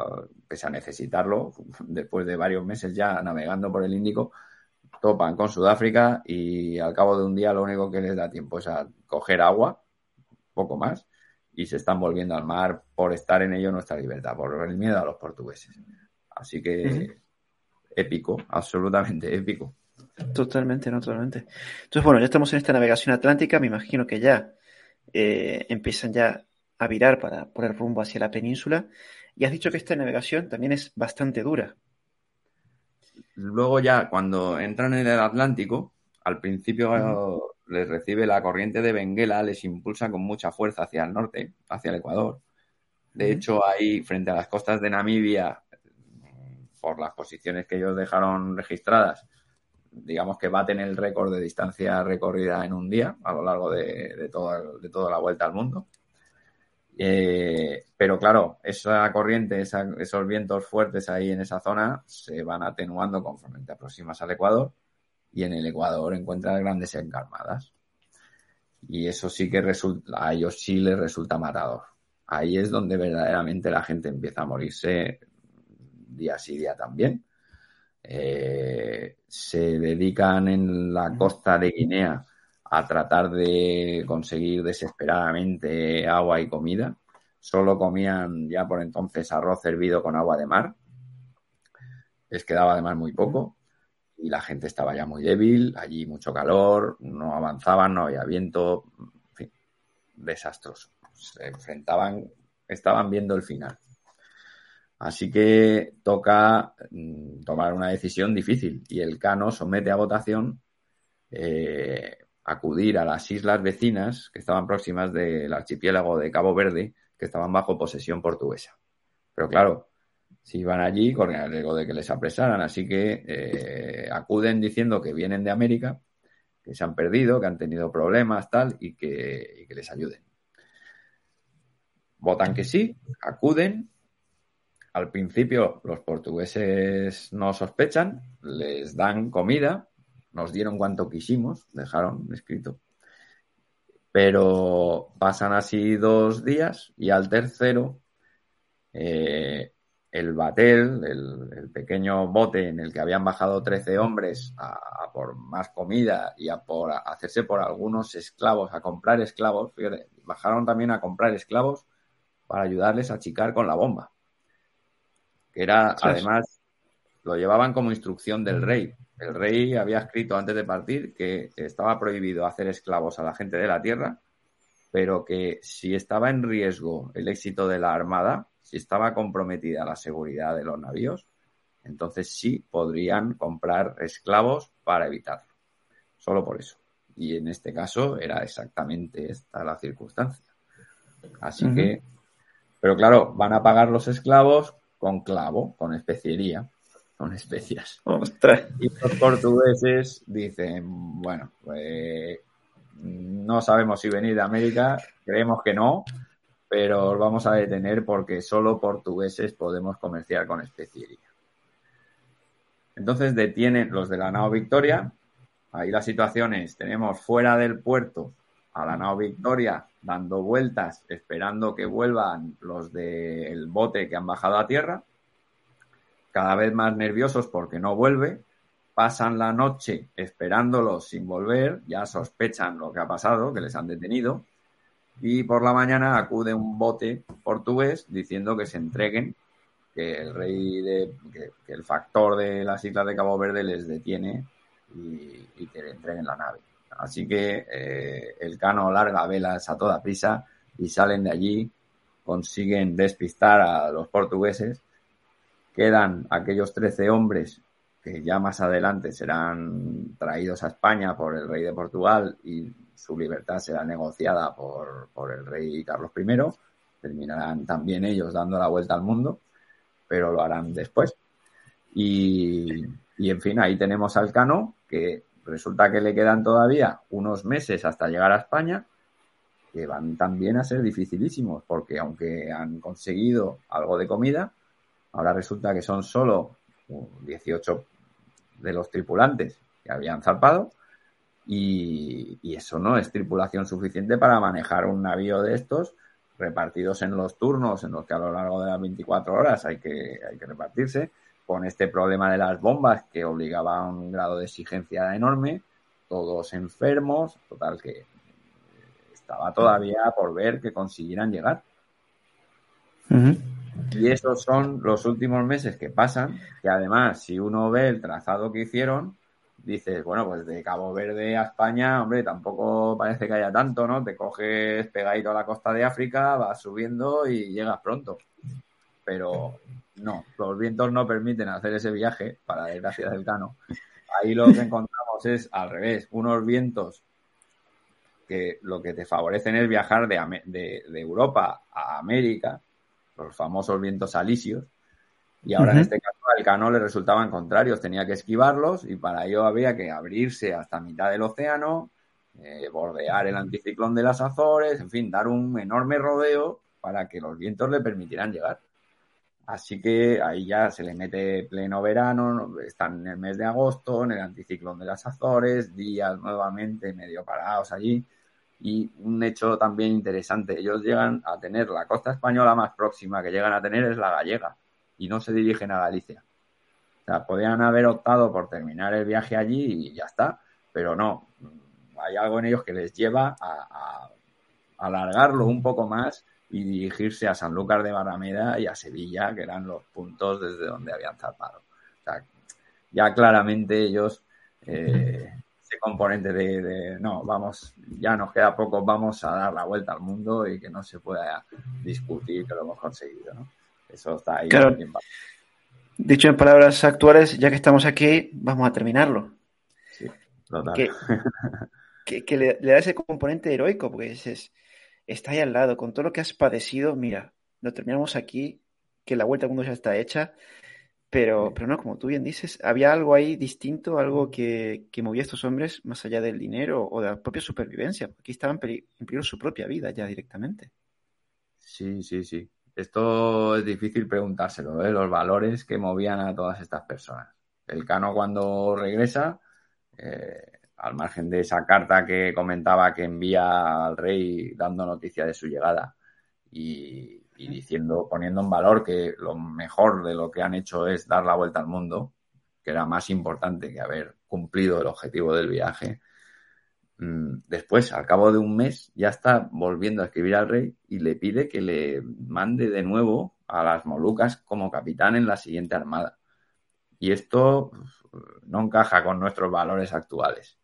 pese a necesitarlo, [LAUGHS] después de varios meses ya navegando por el Índico, topan con Sudáfrica y al cabo de un día lo único que les da tiempo es a coger agua, poco más, y se están volviendo al mar por estar en ello nuestra libertad, por el miedo a los portugueses. Así que épico, absolutamente épico. Totalmente, no, totalmente. Entonces, bueno, ya estamos en esta navegación atlántica, me imagino que ya eh, empiezan ya a virar para poner rumbo hacia la península. Y has dicho que esta navegación también es bastante dura. Luego ya, cuando entran en el Atlántico, al principio les recibe la corriente de Benguela, les impulsa con mucha fuerza hacia el norte, hacia el Ecuador. De hecho, ahí, frente a las costas de Namibia, por las posiciones que ellos dejaron registradas, digamos que baten el récord de distancia recorrida en un día a lo largo de, toda, la vuelta al mundo. Eh, pero claro, esa corriente, esos vientos fuertes ahí en esa zona se van atenuando conforme te aproximas al Ecuador y en el Ecuador encuentras grandes encarmadas. Y eso sí que resulta, a ellos sí les resulta matador. Ahí es donde verdaderamente la gente empieza a morirse día sí día también. Eh, se dedican en la costa de Guinea a tratar de conseguir desesperadamente agua y comida. Solo comían ya por entonces arroz hervido con agua de mar. Les quedaba además muy poco y la gente estaba ya muy débil, allí mucho calor, no avanzaban, no había viento, en fin, desastroso. Se enfrentaban, estaban viendo el final. Así que toca mm, tomar una decisión difícil y el Cano somete a votación eh, acudir a las islas vecinas que estaban próximas del archipiélago de Cabo Verde, que estaban bajo posesión portuguesa. Pero claro, si iban allí, corren el riesgo de que les apresaran, así que eh, acuden diciendo que vienen de América, que se han perdido, que han tenido problemas, tal, y que les ayuden. Votan que sí, acuden, al principio los portugueses no sospechan, les dan comida, nos dieron cuanto quisimos, dejaron escrito. Pero pasan así dos días y al tercero eh, el batel, el, pequeño bote en el que habían bajado 13 hombres a, por más comida y a por hacerse por algunos esclavos, a comprar esclavos, bajaron también a comprar esclavos para ayudarles a achicar con la bomba que era, además, lo llevaban como instrucción del rey. El rey había escrito antes de partir que estaba prohibido hacer esclavos a la gente de la tierra, pero que si estaba en riesgo el éxito de la armada, si estaba comprometida la seguridad de los navíos, entonces sí podrían comprar esclavos para evitarlo. Solo por eso. Y en este caso era exactamente esta la circunstancia. Así que, pero claro, van a pagar los esclavos con clavo, con especiería, con especias. Y los portugueses dicen, bueno, pues no sabemos si venir de América, creemos que no, pero os vamos a detener porque solo portugueses podemos comerciar con especiería. Entonces detienen los de la nao Victoria. Ahí la situación es, tenemos fuera del puerto a la nao Victoria dando vueltas, esperando que vuelvan los del bote que han bajado a tierra, cada vez más nerviosos porque no vuelve, pasan la noche esperándolos sin volver, ya sospechan lo que ha pasado, que les han detenido, y por la mañana acude un bote portugués diciendo que se entreguen, que el rey de, que, el factor de las islas de Cabo Verde les detiene y, que le entreguen la nave. Así que eh, el cano larga velas a toda prisa y salen de allí, consiguen despistar a los portugueses, quedan aquellos 13 hombres que ya más adelante serán traídos a España por el rey de Portugal y su libertad será negociada por, el rey Carlos I. Terminarán también ellos dando la vuelta al mundo, pero lo harán después. Y, y en fin, ahí tenemos al Cano, que resulta que le quedan todavía unos meses hasta llegar a España, que van también a ser dificilísimos, porque aunque han conseguido algo de comida, ahora resulta que son solo 18 de los tripulantes que habían zarpado y, eso no es tripulación suficiente para manejar un navío de estos repartidos en los turnos en los que a lo largo de las 24 horas hay que, hay que repartirse, con este problema de las bombas que obligaba a un grado de exigencia enorme, todos enfermos, total que estaba todavía por ver que consiguieran llegar. Y esos son los últimos meses que pasan, que además, si uno ve el trazado que hicieron, dices, bueno, pues de Cabo Verde a España, hombre, tampoco parece que haya tanto, ¿no? Te coges pegadito a la costa de África, vas subiendo y llegas pronto. Pero no, los vientos no permiten hacer ese viaje, para desgracia del Cano. Ahí lo que encontramos es al revés, unos vientos que lo que te favorecen es viajar de, de Europa a América, los famosos vientos alisios. Y ahora en este caso al Cano le resultaban contrarios, tenía que esquivarlos y para ello había que abrirse hasta mitad del océano, eh, bordear el anticiclón de las Azores, en fin, dar un enorme rodeo para que los vientos le permitieran llegar. Así que ahí ya se le mete pleno verano, están en el mes de agosto, en el anticiclón de las Azores, días nuevamente medio parados allí. Y un hecho también interesante, ellos llegan a tener la costa española más próxima que llegan a tener es la gallega y no se dirigen a Galicia. O sea, podrían haber optado por terminar el viaje allí y ya está, pero no. Hay algo en ellos que les lleva a, alargarlo un poco más y dirigirse a Sanlúcar de Barrameda y a Sevilla, que eran los puntos desde donde habían zarpado. O sea, ya claramente ellos eh, ese componente de, no, vamos, ya nos queda poco, vamos a dar la vuelta al mundo y que no se pueda discutir que lo hemos conseguido, ¿no? Eso está ahí. Claro. Dicho en palabras actuales, ya que estamos aquí, vamos a terminarlo. Sí, total. Que, le, da ese componente heroico, porque es, está ahí al lado, con todo lo que has padecido, mira, lo terminamos aquí, que la vuelta al mundo ya está hecha, pero, pero no, como tú bien dices, había algo ahí distinto, algo que, movía a estos hombres más allá del dinero o de la propia supervivencia. Aquí estaban en peligro su propia vida ya directamente. Sí, sí, sí. Esto es difícil preguntárselo, ¿eh? los valores que movían a todas estas personas. El Cano cuando regresa, eh, al margen de esa carta que comentaba que envía al rey dando noticia de su llegada y, y diciendo, poniendo en valor que lo mejor de lo que han hecho es dar la vuelta al mundo, que era más importante que haber cumplido el objetivo del viaje. Mm, después, al cabo de un mes, ya está volviendo a escribir al rey y le pide que le mande de nuevo a las Molucas como capitán en la siguiente armada. Y esto no encaja con nuestros valores actuales,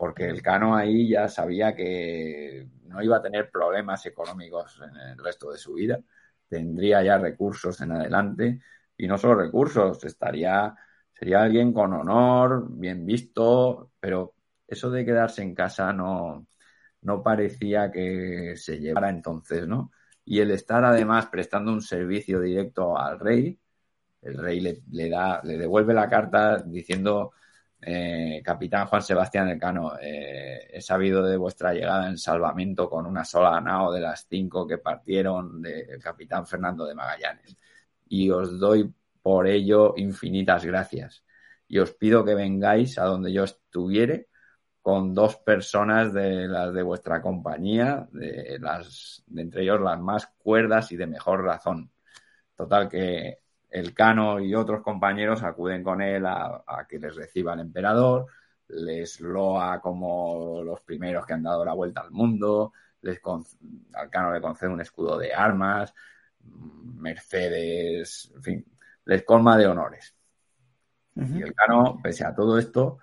porque el Cano ahí ya sabía que no iba a tener problemas económicos en el resto de su vida tendría ya recursos en adelante y no solo recursos, estaría, sería alguien con honor, bien visto, pero eso de quedarse en casa no, no parecía que se llevara entonces, ¿no? Y el estar además prestando un servicio directo al rey, el rey le, le da, le devuelve la carta diciendo eh, capitán Juan Sebastián Elcano, eh, he sabido de vuestra llegada en salvamento con una sola nao de las cinco que partieron del capitán Fernando de Magallanes. Y os doy por ello infinitas gracias. Y os pido que vengáis a donde yo estuviere con dos personas de las de vuestra compañía, de las, de entre ellos las más cuerdas y de mejor razón. Total que el Cano y otros compañeros acuden con él a, que les reciba el emperador, les loa como los primeros que han dado la vuelta al mundo, les al Cano le concede un escudo de armas, Mercedes, en fin, les colma de honores. Y el Cano, pese a todo esto,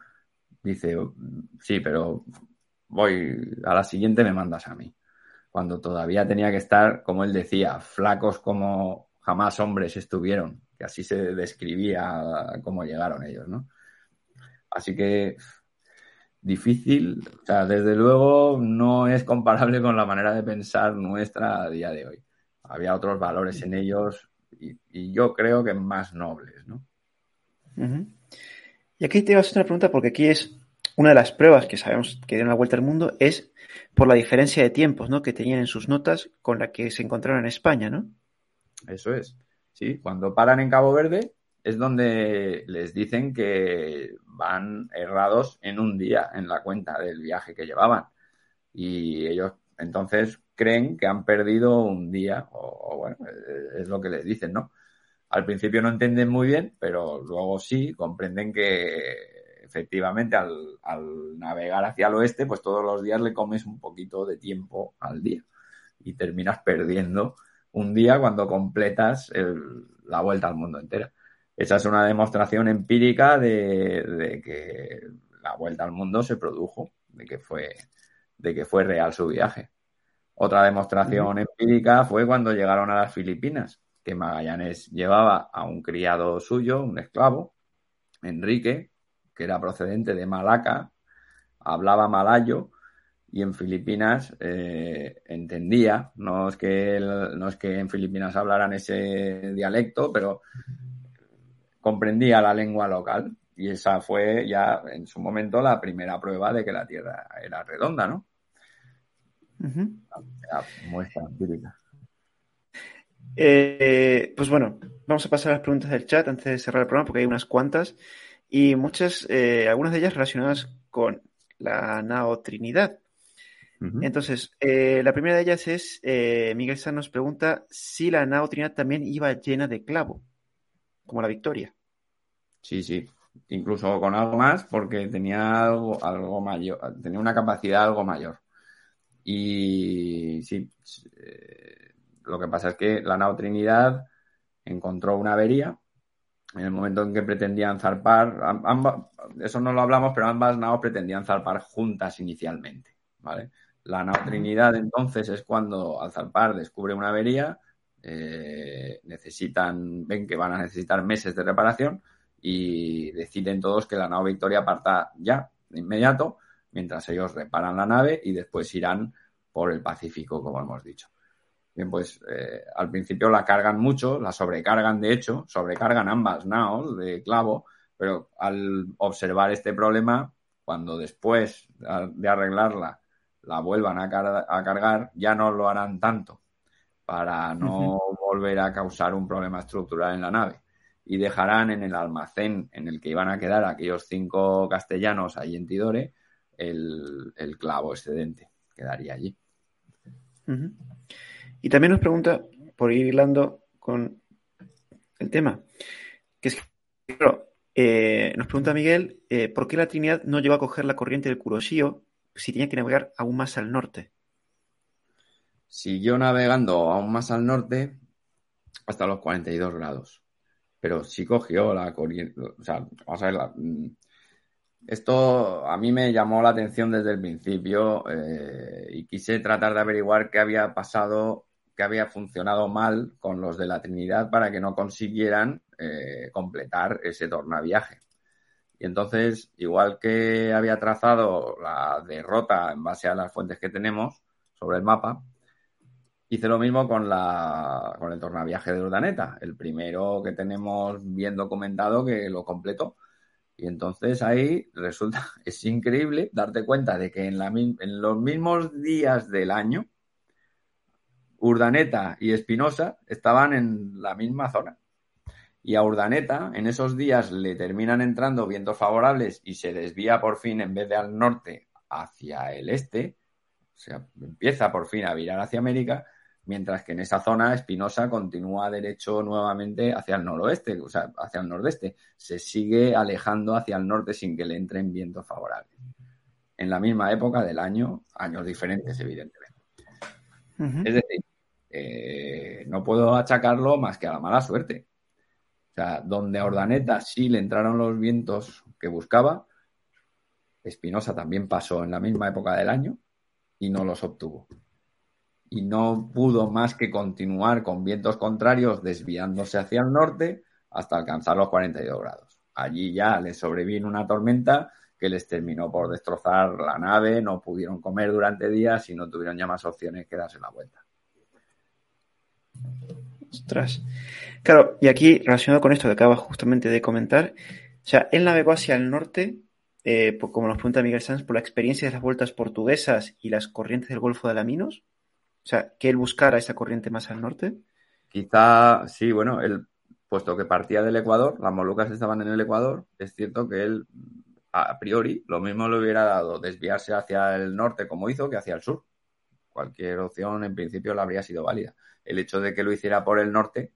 dice, sí, pero voy, a la siguiente me mandas a mí. Cuando todavía tenía que estar, como él decía, flacos como jamás hombres estuvieron, que así se describía cómo llegaron ellos, ¿no? Así que difícil, o sea, desde luego no es comparable con la manera de pensar nuestra a día de hoy. Había otros valores en ellos y, yo creo que más nobles, ¿no? Y aquí te iba a hacer una pregunta porque aquí es una de las pruebas que sabemos que dieron la vuelta al mundo es por la diferencia de tiempos, ¿no? Que tenían en sus notas con la que se encontraron en España, ¿no? Eso es. Sí, cuando paran en Cabo Verde es donde les dicen que van errados en un día en la cuenta del viaje que llevaban. Y ellos entonces creen que han perdido un día, o, bueno, es lo que les dicen, ¿no? Al principio no entienden muy bien, pero luego sí comprenden que efectivamente al, al navegar hacia el oeste, pues todos los días le comes un poquito de tiempo al día y terminas perdiendo un día cuando completas la vuelta al mundo entera. Esa es una demostración empírica de, que la vuelta al mundo se produjo, de que fue, de que fue real su viaje. Otra demostración empírica fue cuando llegaron a las Filipinas, que Magallanes llevaba a un criado suyo, un esclavo, Enrique, que era procedente de Malaca, hablaba malayo y en Filipinas eh, entendía, no es, que no es que en Filipinas hablaran ese dialecto, pero comprendía la lengua local y esa fue ya en su momento la primera prueba de que la Tierra era redonda, ¿no? muestra empírica. Eh, pues bueno, vamos a pasar a las preguntas del chat antes de cerrar el programa porque hay unas cuantas y muchas, eh, algunas de ellas relacionadas con la Nao Trinidad. Entonces, eh, la primera de ellas es, eh, Miguel San nos pregunta si la nao Trinidad también iba llena de clavo, como la Victoria. Sí, sí, incluso con algo más porque tenía algo, algo mayor, tenía una capacidad algo mayor. Y sí, eh, lo que pasa es que la nao Trinidad encontró una avería en el momento en que pretendían zarpar, eso no lo hablamos, pero ambas naos pretendían zarpar juntas inicialmente, ¿vale? La nao Trinidad entonces es cuando al zarpar descubre una avería, eh, necesitan, ven que van a necesitar meses de reparación y deciden todos que la nao Victoria parta ya, de inmediato, mientras ellos reparan la nave y después irán por el Pacífico, como hemos dicho. Bien, pues eh, al principio la cargan mucho, la sobrecargan de hecho, sobrecargan ambas naos de clavo, pero al observar este problema, cuando después de arreglarla la vuelvan a, cargar, ya no lo harán tanto para no volver a causar un problema estructural en la nave. Y dejarán en el almacén en el que iban a quedar aquellos cinco castellanos ahí en Tidore el, clavo excedente. Quedaría allí. Y también nos pregunta, por ir hilando con el tema, que es que, eh, nos pregunta Miguel, eh, ¿por qué la Trinidad no llegó a coger la corriente del Kuroshio si tenía que navegar aún más al norte. Siguió navegando aún más al norte hasta los 42 grados. Pero sí cogió la corriente. O sea, vamos a ver. Mm, esto a mí me llamó la atención desde el principio eh, y quise tratar de averiguar qué había pasado, qué había funcionado mal con los de la Trinidad para que no consiguieran eh, completar ese tornaviaje. Y entonces, igual que había trazado la derrota en base a las fuentes que tenemos sobre el mapa, hice lo mismo con, la, con el tornaviaje de Urdaneta, el primero que tenemos bien documentado que lo completó. Y entonces ahí resulta, [LAUGHS] es increíble darte cuenta de que en, la, en los mismos días del año, Urdaneta y Espinosa estaban en la misma zona. Y a Urdaneta en esos días le terminan entrando vientos favorables y se desvía por fin en vez de al norte hacia el este, o sea, empieza por fin a virar hacia América, mientras que en esa zona Espinosa continúa derecho nuevamente hacia el noroeste, o sea, hacia el nordeste. Se sigue alejando hacia el norte sin que le entren vientos favorables. En la misma época del año, años diferentes, evidentemente. Es decir, eh, no puedo achacarlo más que a la mala suerte. Sea, donde a Ordaneta sí le entraron los vientos que buscaba, Espinosa también pasó en la misma época del año y no los obtuvo. Y no pudo más que continuar con vientos contrarios desviándose hacia el norte hasta alcanzar los 42 grados. Allí ya les sobrevino una tormenta que les terminó por destrozar la nave, no pudieron comer durante días y no tuvieron ya más opciones que darse la vuelta. Ostras. Claro, y aquí relacionado con esto que acabas justamente de comentar, o sea, él navegó hacia el norte eh, como nos pregunta Miguel Sanz, por la experiencia de las vueltas portuguesas y las corrientes del Golfo de Alaminos? O sea, que él buscara esa corriente más al norte. Quizá, sí, bueno, él, puesto que partía del Ecuador, las Molucas estaban en el Ecuador, es cierto que él, a priori, lo mismo le hubiera dado desviarse hacia el norte como hizo que hacia el sur. Cualquier opción, en principio, le habría sido válida. El hecho de que lo hiciera por el norte,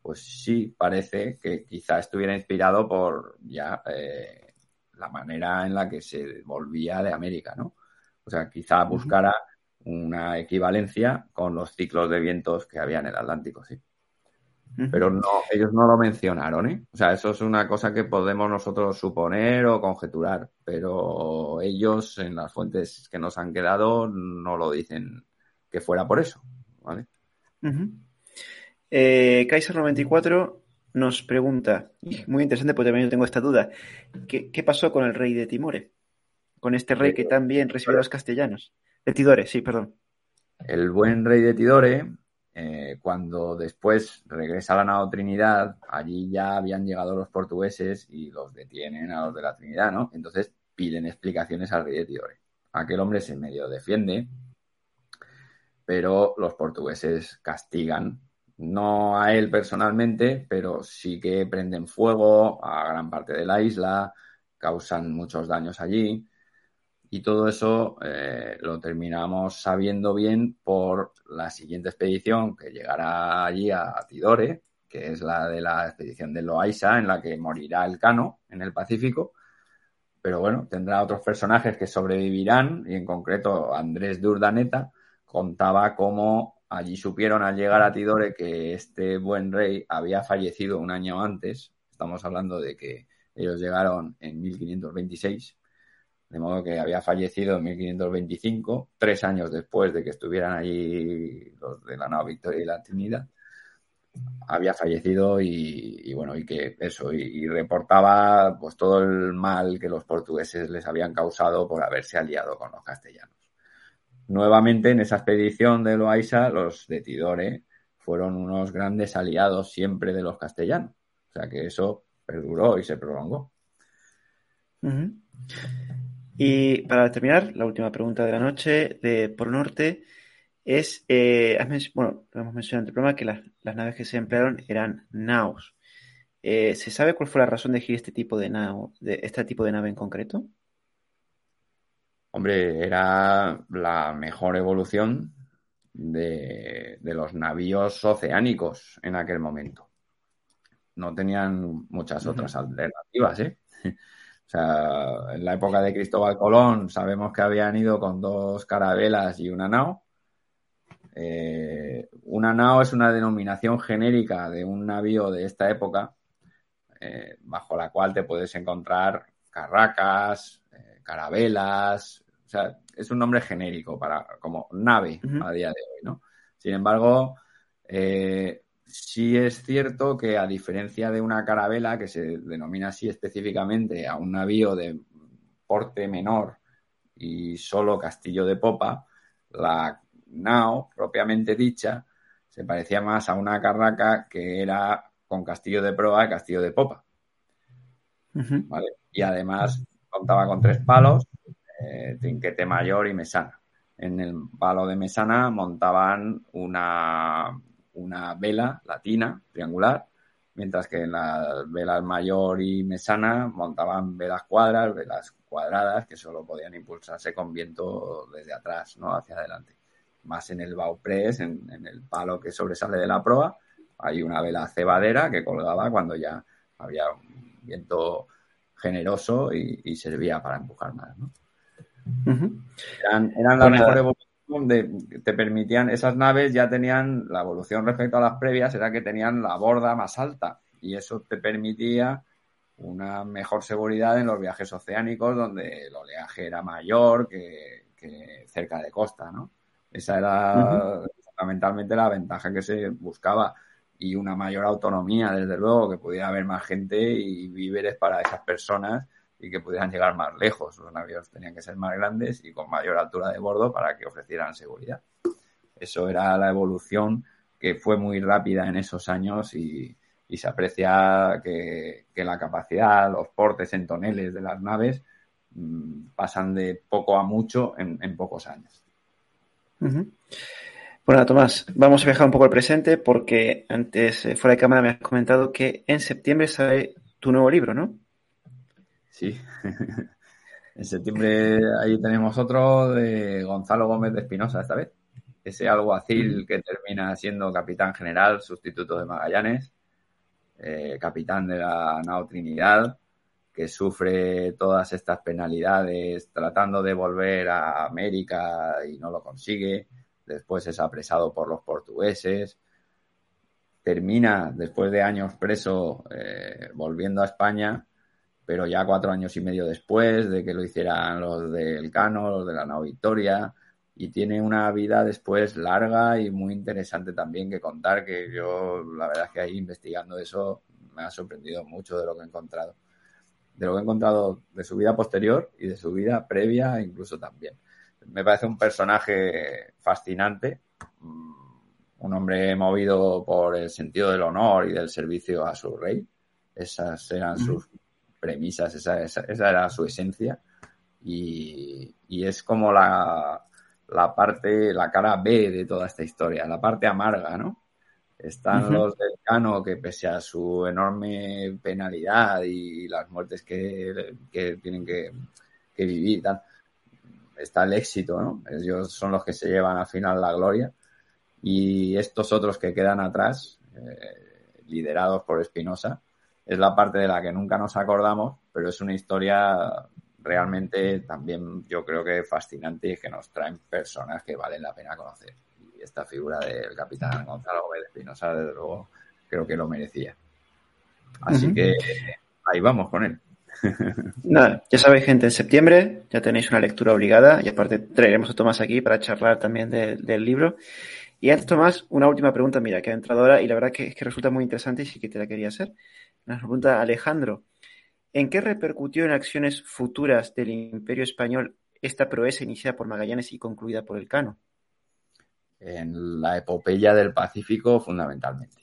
pues sí parece que quizá estuviera inspirado por ya eh, la manera en la que se volvía de América, ¿no? O sea, quizá buscara una equivalencia con los ciclos de vientos que había en el Atlántico, sí. Pero no, ellos no lo mencionaron, ¿eh? O sea, eso es una cosa que podemos nosotros suponer o conjeturar, pero ellos en las fuentes que nos han quedado no lo dicen que fuera por eso, ¿vale? Eh, Kaiser 94 nos pregunta, muy interesante porque también yo tengo esta duda, ¿qué, pasó con el rey de Timore? Con este rey que también recibió a los castellanos. De Tidore, sí, perdón. El buen rey de Tidore, eh, cuando después regresa a la nao Trinidad, allí ya habían llegado los portugueses y los detienen a los de la Trinidad, ¿no? Entonces piden explicaciones al rey de Tidore. Aquel hombre se medio defiende, pero los portugueses castigan no a él personalmente, pero sí que prenden fuego a gran parte de la isla, causan muchos daños allí. Y todo eso eh, lo terminamos sabiendo bien por la siguiente expedición que llegará allí a Tidore, que es la de la expedición de Loaiza, en la que morirá el Cano en el Pacífico. Pero bueno, tendrá otros personajes que sobrevivirán, y en concreto Andrés de Urdaneta contaba cómo Allí supieron al llegar a Tidore que este buen rey había fallecido un año antes. Estamos hablando de que ellos llegaron en 1526, de modo que había fallecido en 1525, tres años después de que estuvieran allí los de la Nueva Victoria y la Trinidad. Había fallecido y, bueno, y que eso, y, reportaba pues todo el mal que los portugueses les habían causado por haberse aliado con los castellanos. Nuevamente en esa expedición de Loaiza, los de Tidore fueron unos grandes aliados siempre de los castellanos. O sea que eso perduró y se prolongó. Y para terminar, la última pregunta de la noche de Por Norte es, eh, bueno, lo hemos mencionado en el programa que las, naves que se emplearon eran naos. Eh, ¿Se sabe cuál fue la razón de elegir este tipo de, nao, de este tipo de nave en concreto? Hombre, era la mejor evolución de, los navíos oceánicos en aquel momento. No tenían muchas otras alternativas, ¿eh? [LAUGHS] O sea, en la época de Cristóbal Colón sabemos que habían ido con dos carabelas y una nao. Eh, una nao es una denominación genérica de un navío de esta época, eh, bajo la cual te puedes encontrar carracas, carabelas, o sea, es un nombre genérico para como nave a día de hoy, ¿no? Sin embargo, eh, sí es cierto que a diferencia de una carabela, que se denomina así específicamente a un navío de porte menor y solo castillo de popa, la nao, propiamente dicha, se parecía más a una carraca que era con castillo de proa y castillo de popa. ¿Vale? y además contaba con tres palos, eh, trinquete mayor y mesana. En el palo de mesana montaban una, una vela latina, triangular, mientras que en las velas mayor y mesana montaban velas cuadras, velas cuadradas, que solo podían impulsarse con viento desde atrás, ¿no? Hacia adelante. Más en el bauprés, en, en el palo que sobresale de la proa, hay una vela cebadera que colgaba cuando ya había un viento generoso y, servía para empujar más, ¿no? Eran, eran la mejor evolución de, te permitían, esas naves ya tenían la evolución respecto a las previas, era que tenían la borda más alta y eso te permitía una mejor seguridad en los viajes oceánicos donde el oleaje era mayor que, cerca de costa, ¿no? Esa era fundamentalmente la ventaja que se buscaba y una mayor autonomía, desde luego, que pudiera haber más gente y víveres para esas personas y que pudieran llegar más lejos. Los navíos tenían que ser más grandes y con mayor altura de bordo para que ofrecieran seguridad. Eso era la evolución que fue muy rápida en esos años y, se aprecia que, la capacidad, los portes en toneles de las naves mm, pasan de poco a mucho en, pocos años. Bueno, Tomás, vamos a viajar un poco al presente porque antes, eh, fuera de cámara, me has comentado que en septiembre sale tu nuevo libro, ¿no? Sí. [LAUGHS] en septiembre ahí tenemos otro de Gonzalo Gómez de Espinosa esta vez. Ese alguacil que termina siendo capitán general, sustituto de Magallanes, eh, capitán de la nao Trinidad, que sufre todas estas penalidades tratando de volver a América y no lo consigue después es apresado por los portugueses, termina después de años preso eh, volviendo a España, pero ya cuatro años y medio después de que lo hicieran los del Cano, los de la Nao Victoria, y tiene una vida después larga y muy interesante también que contar, que yo la verdad es que ahí investigando eso me ha sorprendido mucho de lo que he encontrado, de lo que he encontrado de su vida posterior y de su vida previa incluso también. Me parece un personaje fascinante, mm, un hombre movido por el sentido del honor y del servicio a su rey. Esas eran sus premisas, esa, era su esencia. Y, es como la, la, parte, la cara B de toda esta historia, la parte amarga, ¿no? Están los del Cano que pese a su enorme penalidad y las muertes que, tienen que, que vivir y tal, está el éxito, ¿no? Ellos son los que se llevan al final la gloria. Y estos otros que quedan atrás, eh, liderados por Espinosa, es la parte de la que nunca nos acordamos, pero es una historia realmente también yo creo que fascinante y que nos traen personas que valen la pena conocer. Y esta figura del capitán Gonzalo Gómez Espinosa, desde luego, creo que lo merecía. Así que ahí vamos con él. [LAUGHS] Nada, ya sabéis, gente, en septiembre ya tenéis una lectura obligada y aparte traeremos a Tomás aquí para charlar también del libro. Y antes, Tomás, una última pregunta, mira, que ha entrado ahora y la verdad que, es que resulta muy interesante y sí que te la quería hacer. Nos pregunta Alejandro, ¿en qué repercutió en acciones futuras del Imperio Español esta proeza iniciada por Magallanes y concluida por el Cano? En la epopeya del Pacífico, fundamentalmente.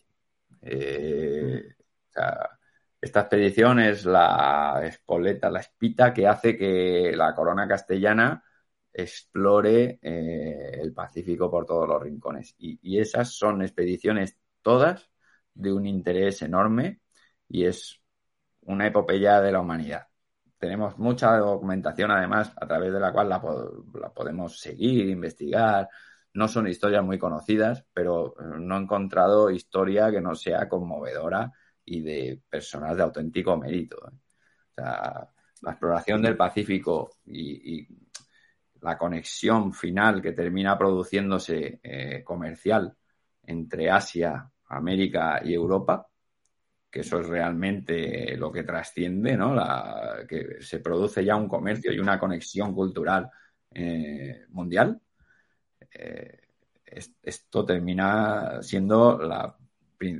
Eh, o sea, esta expedición es la espoleta, la espita que hace que la corona castellana explore eh, el Pacífico por todos los rincones. Y, esas son expediciones todas de un interés enorme y es una epopeya de la humanidad. Tenemos mucha documentación, además, a través de la cual la, la podemos seguir, investigar. No son historias muy conocidas, pero eh, no he encontrado historia que no sea conmovedora y de personas de auténtico mérito. ¿eh? La exploración del Pacífico y, la conexión final que termina produciéndose eh, comercial entre Asia, América y Europa, que eso es realmente lo que trasciende, ¿no? La, que se produce ya un comercio y una conexión cultural eh, mundial. esto termina siendo la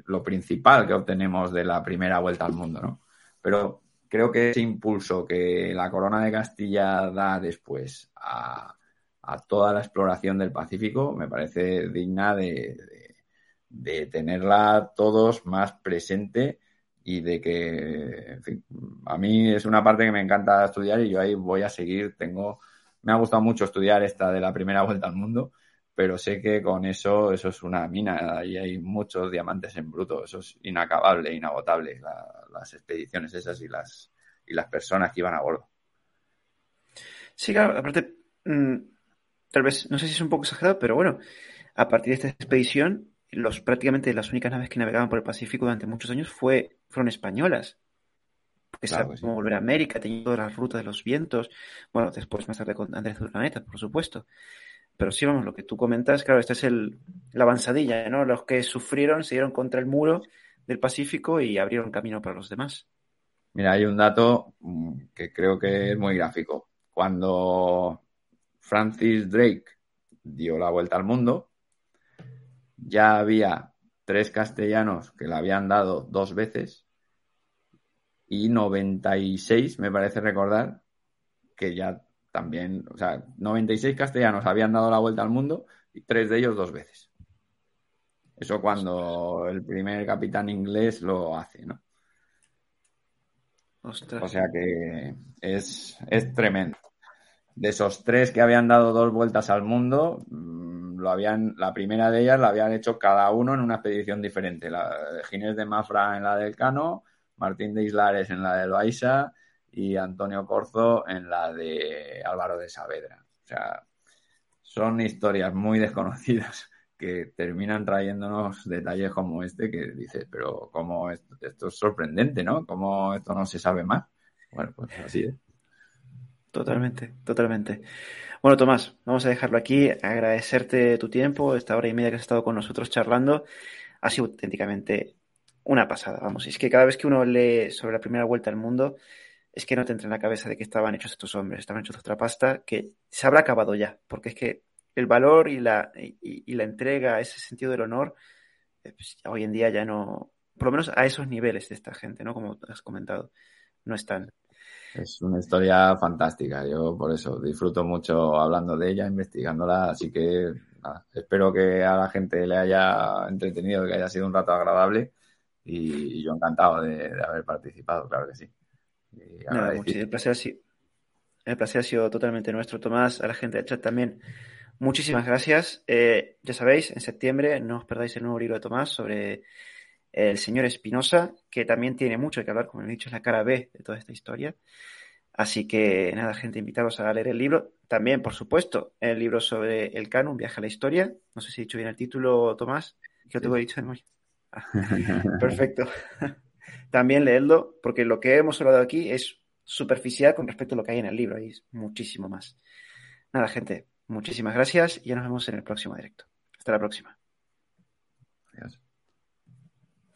lo principal que obtenemos de la primera vuelta al mundo, ¿no? Pero creo que ese impulso que la corona de Castilla da después a, toda la exploración del Pacífico me parece digna de, tenerla todos más presente y de que, en fin, a mí es una parte que me encanta estudiar y yo ahí voy a seguir. Tengo, me ha gustado mucho estudiar esta de la primera vuelta al mundo, pero sé que con eso, eso es una mina y hay muchos diamantes en bruto. Eso es inacabable, inagotable, las expediciones esas y las, y las personas que iban a bordo. Sí, claro, aparte, mm, tal vez, no sé si es un poco exagerado, pero bueno, a partir de esta expedición, los prácticamente las únicas naves que navegaban por el Pacífico durante muchos años fue, fueron españolas. Porque claro, como volver a América, teniendo todas las rutas de los vientos. Bueno, después más tarde con Andrés Urdaneta, por supuesto. Pero sí, vamos, lo que tú comentas, claro, esta es el, la avanzadilla, ¿no? Los que sufrieron se dieron contra el muro del Pacífico y abrieron camino para los demás. Mira, hay un dato mm, que creo que es muy gráfico. Cuando Francis Drake dio la vuelta al mundo, ya había tres castellanos que la habían dado dos veces y 96, me parece recordar, que ya también, o sea, 96 castellanos habían dado la vuelta al mundo y tres de ellos dos veces. Eso cuando el primer capitán inglés lo hace, ¿no? O sea que es, es tremendo. De esos tres que habían dado dos vueltas al mundo, mm, lo habían, la primera de ellas la habían hecho cada uno en una expedición diferente. La de Ginés de Mafra en la del Cano, Martín de Islares en la del Baixa y Antonio Corzo en la de Álvaro de Saavedra. O sea, son historias muy desconocidas [LAUGHS] que terminan trayéndonos detalles como este que dices, pero como esto, esto, es sorprendente, ¿no? ¿Cómo esto no se sabe más? Bueno, pues así es. Totalmente, totalmente. Bueno, Tomás, vamos a dejarlo aquí, agradecerte tu tiempo, esta hora y media que has estado con nosotros charlando. Ha sido auténticamente una pasada, vamos. Y es que cada vez que uno lee sobre la primera vuelta al mundo, es que no te entra en la cabeza de que estaban hechos estos hombres, estaban hechos de otra pasta, que se habrá acabado ya, porque es que el valor y la, y, la entrega, ese sentido del honor, eh, pues, hoy en día ya no, por lo menos a esos niveles de esta gente, ¿no? Como has comentado, no están. Es una historia fantástica, yo por eso disfruto mucho hablando de ella, investigándola, así que espero que a la gente le haya entretenido, que haya sido un rato agradable y, yo encantado de, haber participado, claro que sí. el, placer ha sido, el placer ha sido totalmente nuestro, Tomás, a la gente del chat también. Muchísimas gracias. Eh, ya sabéis, en septiembre no os perdáis el nuevo libro de Tomás sobre el señor Espinosa, que también tiene mucho que hablar, como he dicho, es la cara B de toda esta historia. Así que nada, gente, invitaros a leer el libro. También, por supuesto, el libro sobre el canon, Viaje a la Historia. No sé si he dicho bien el título, Tomás, que lo tengo dicho de memoria. Ah, [LAUGHS] perfecto. [LAUGHS] También leedlo, porque lo que hemos hablado aquí es superficial con respecto a lo que hay en el libro, hay muchísimo más. Nada, gente, Muchísimas gracias y ya nos vemos en el próximo directo. Hasta la próxima.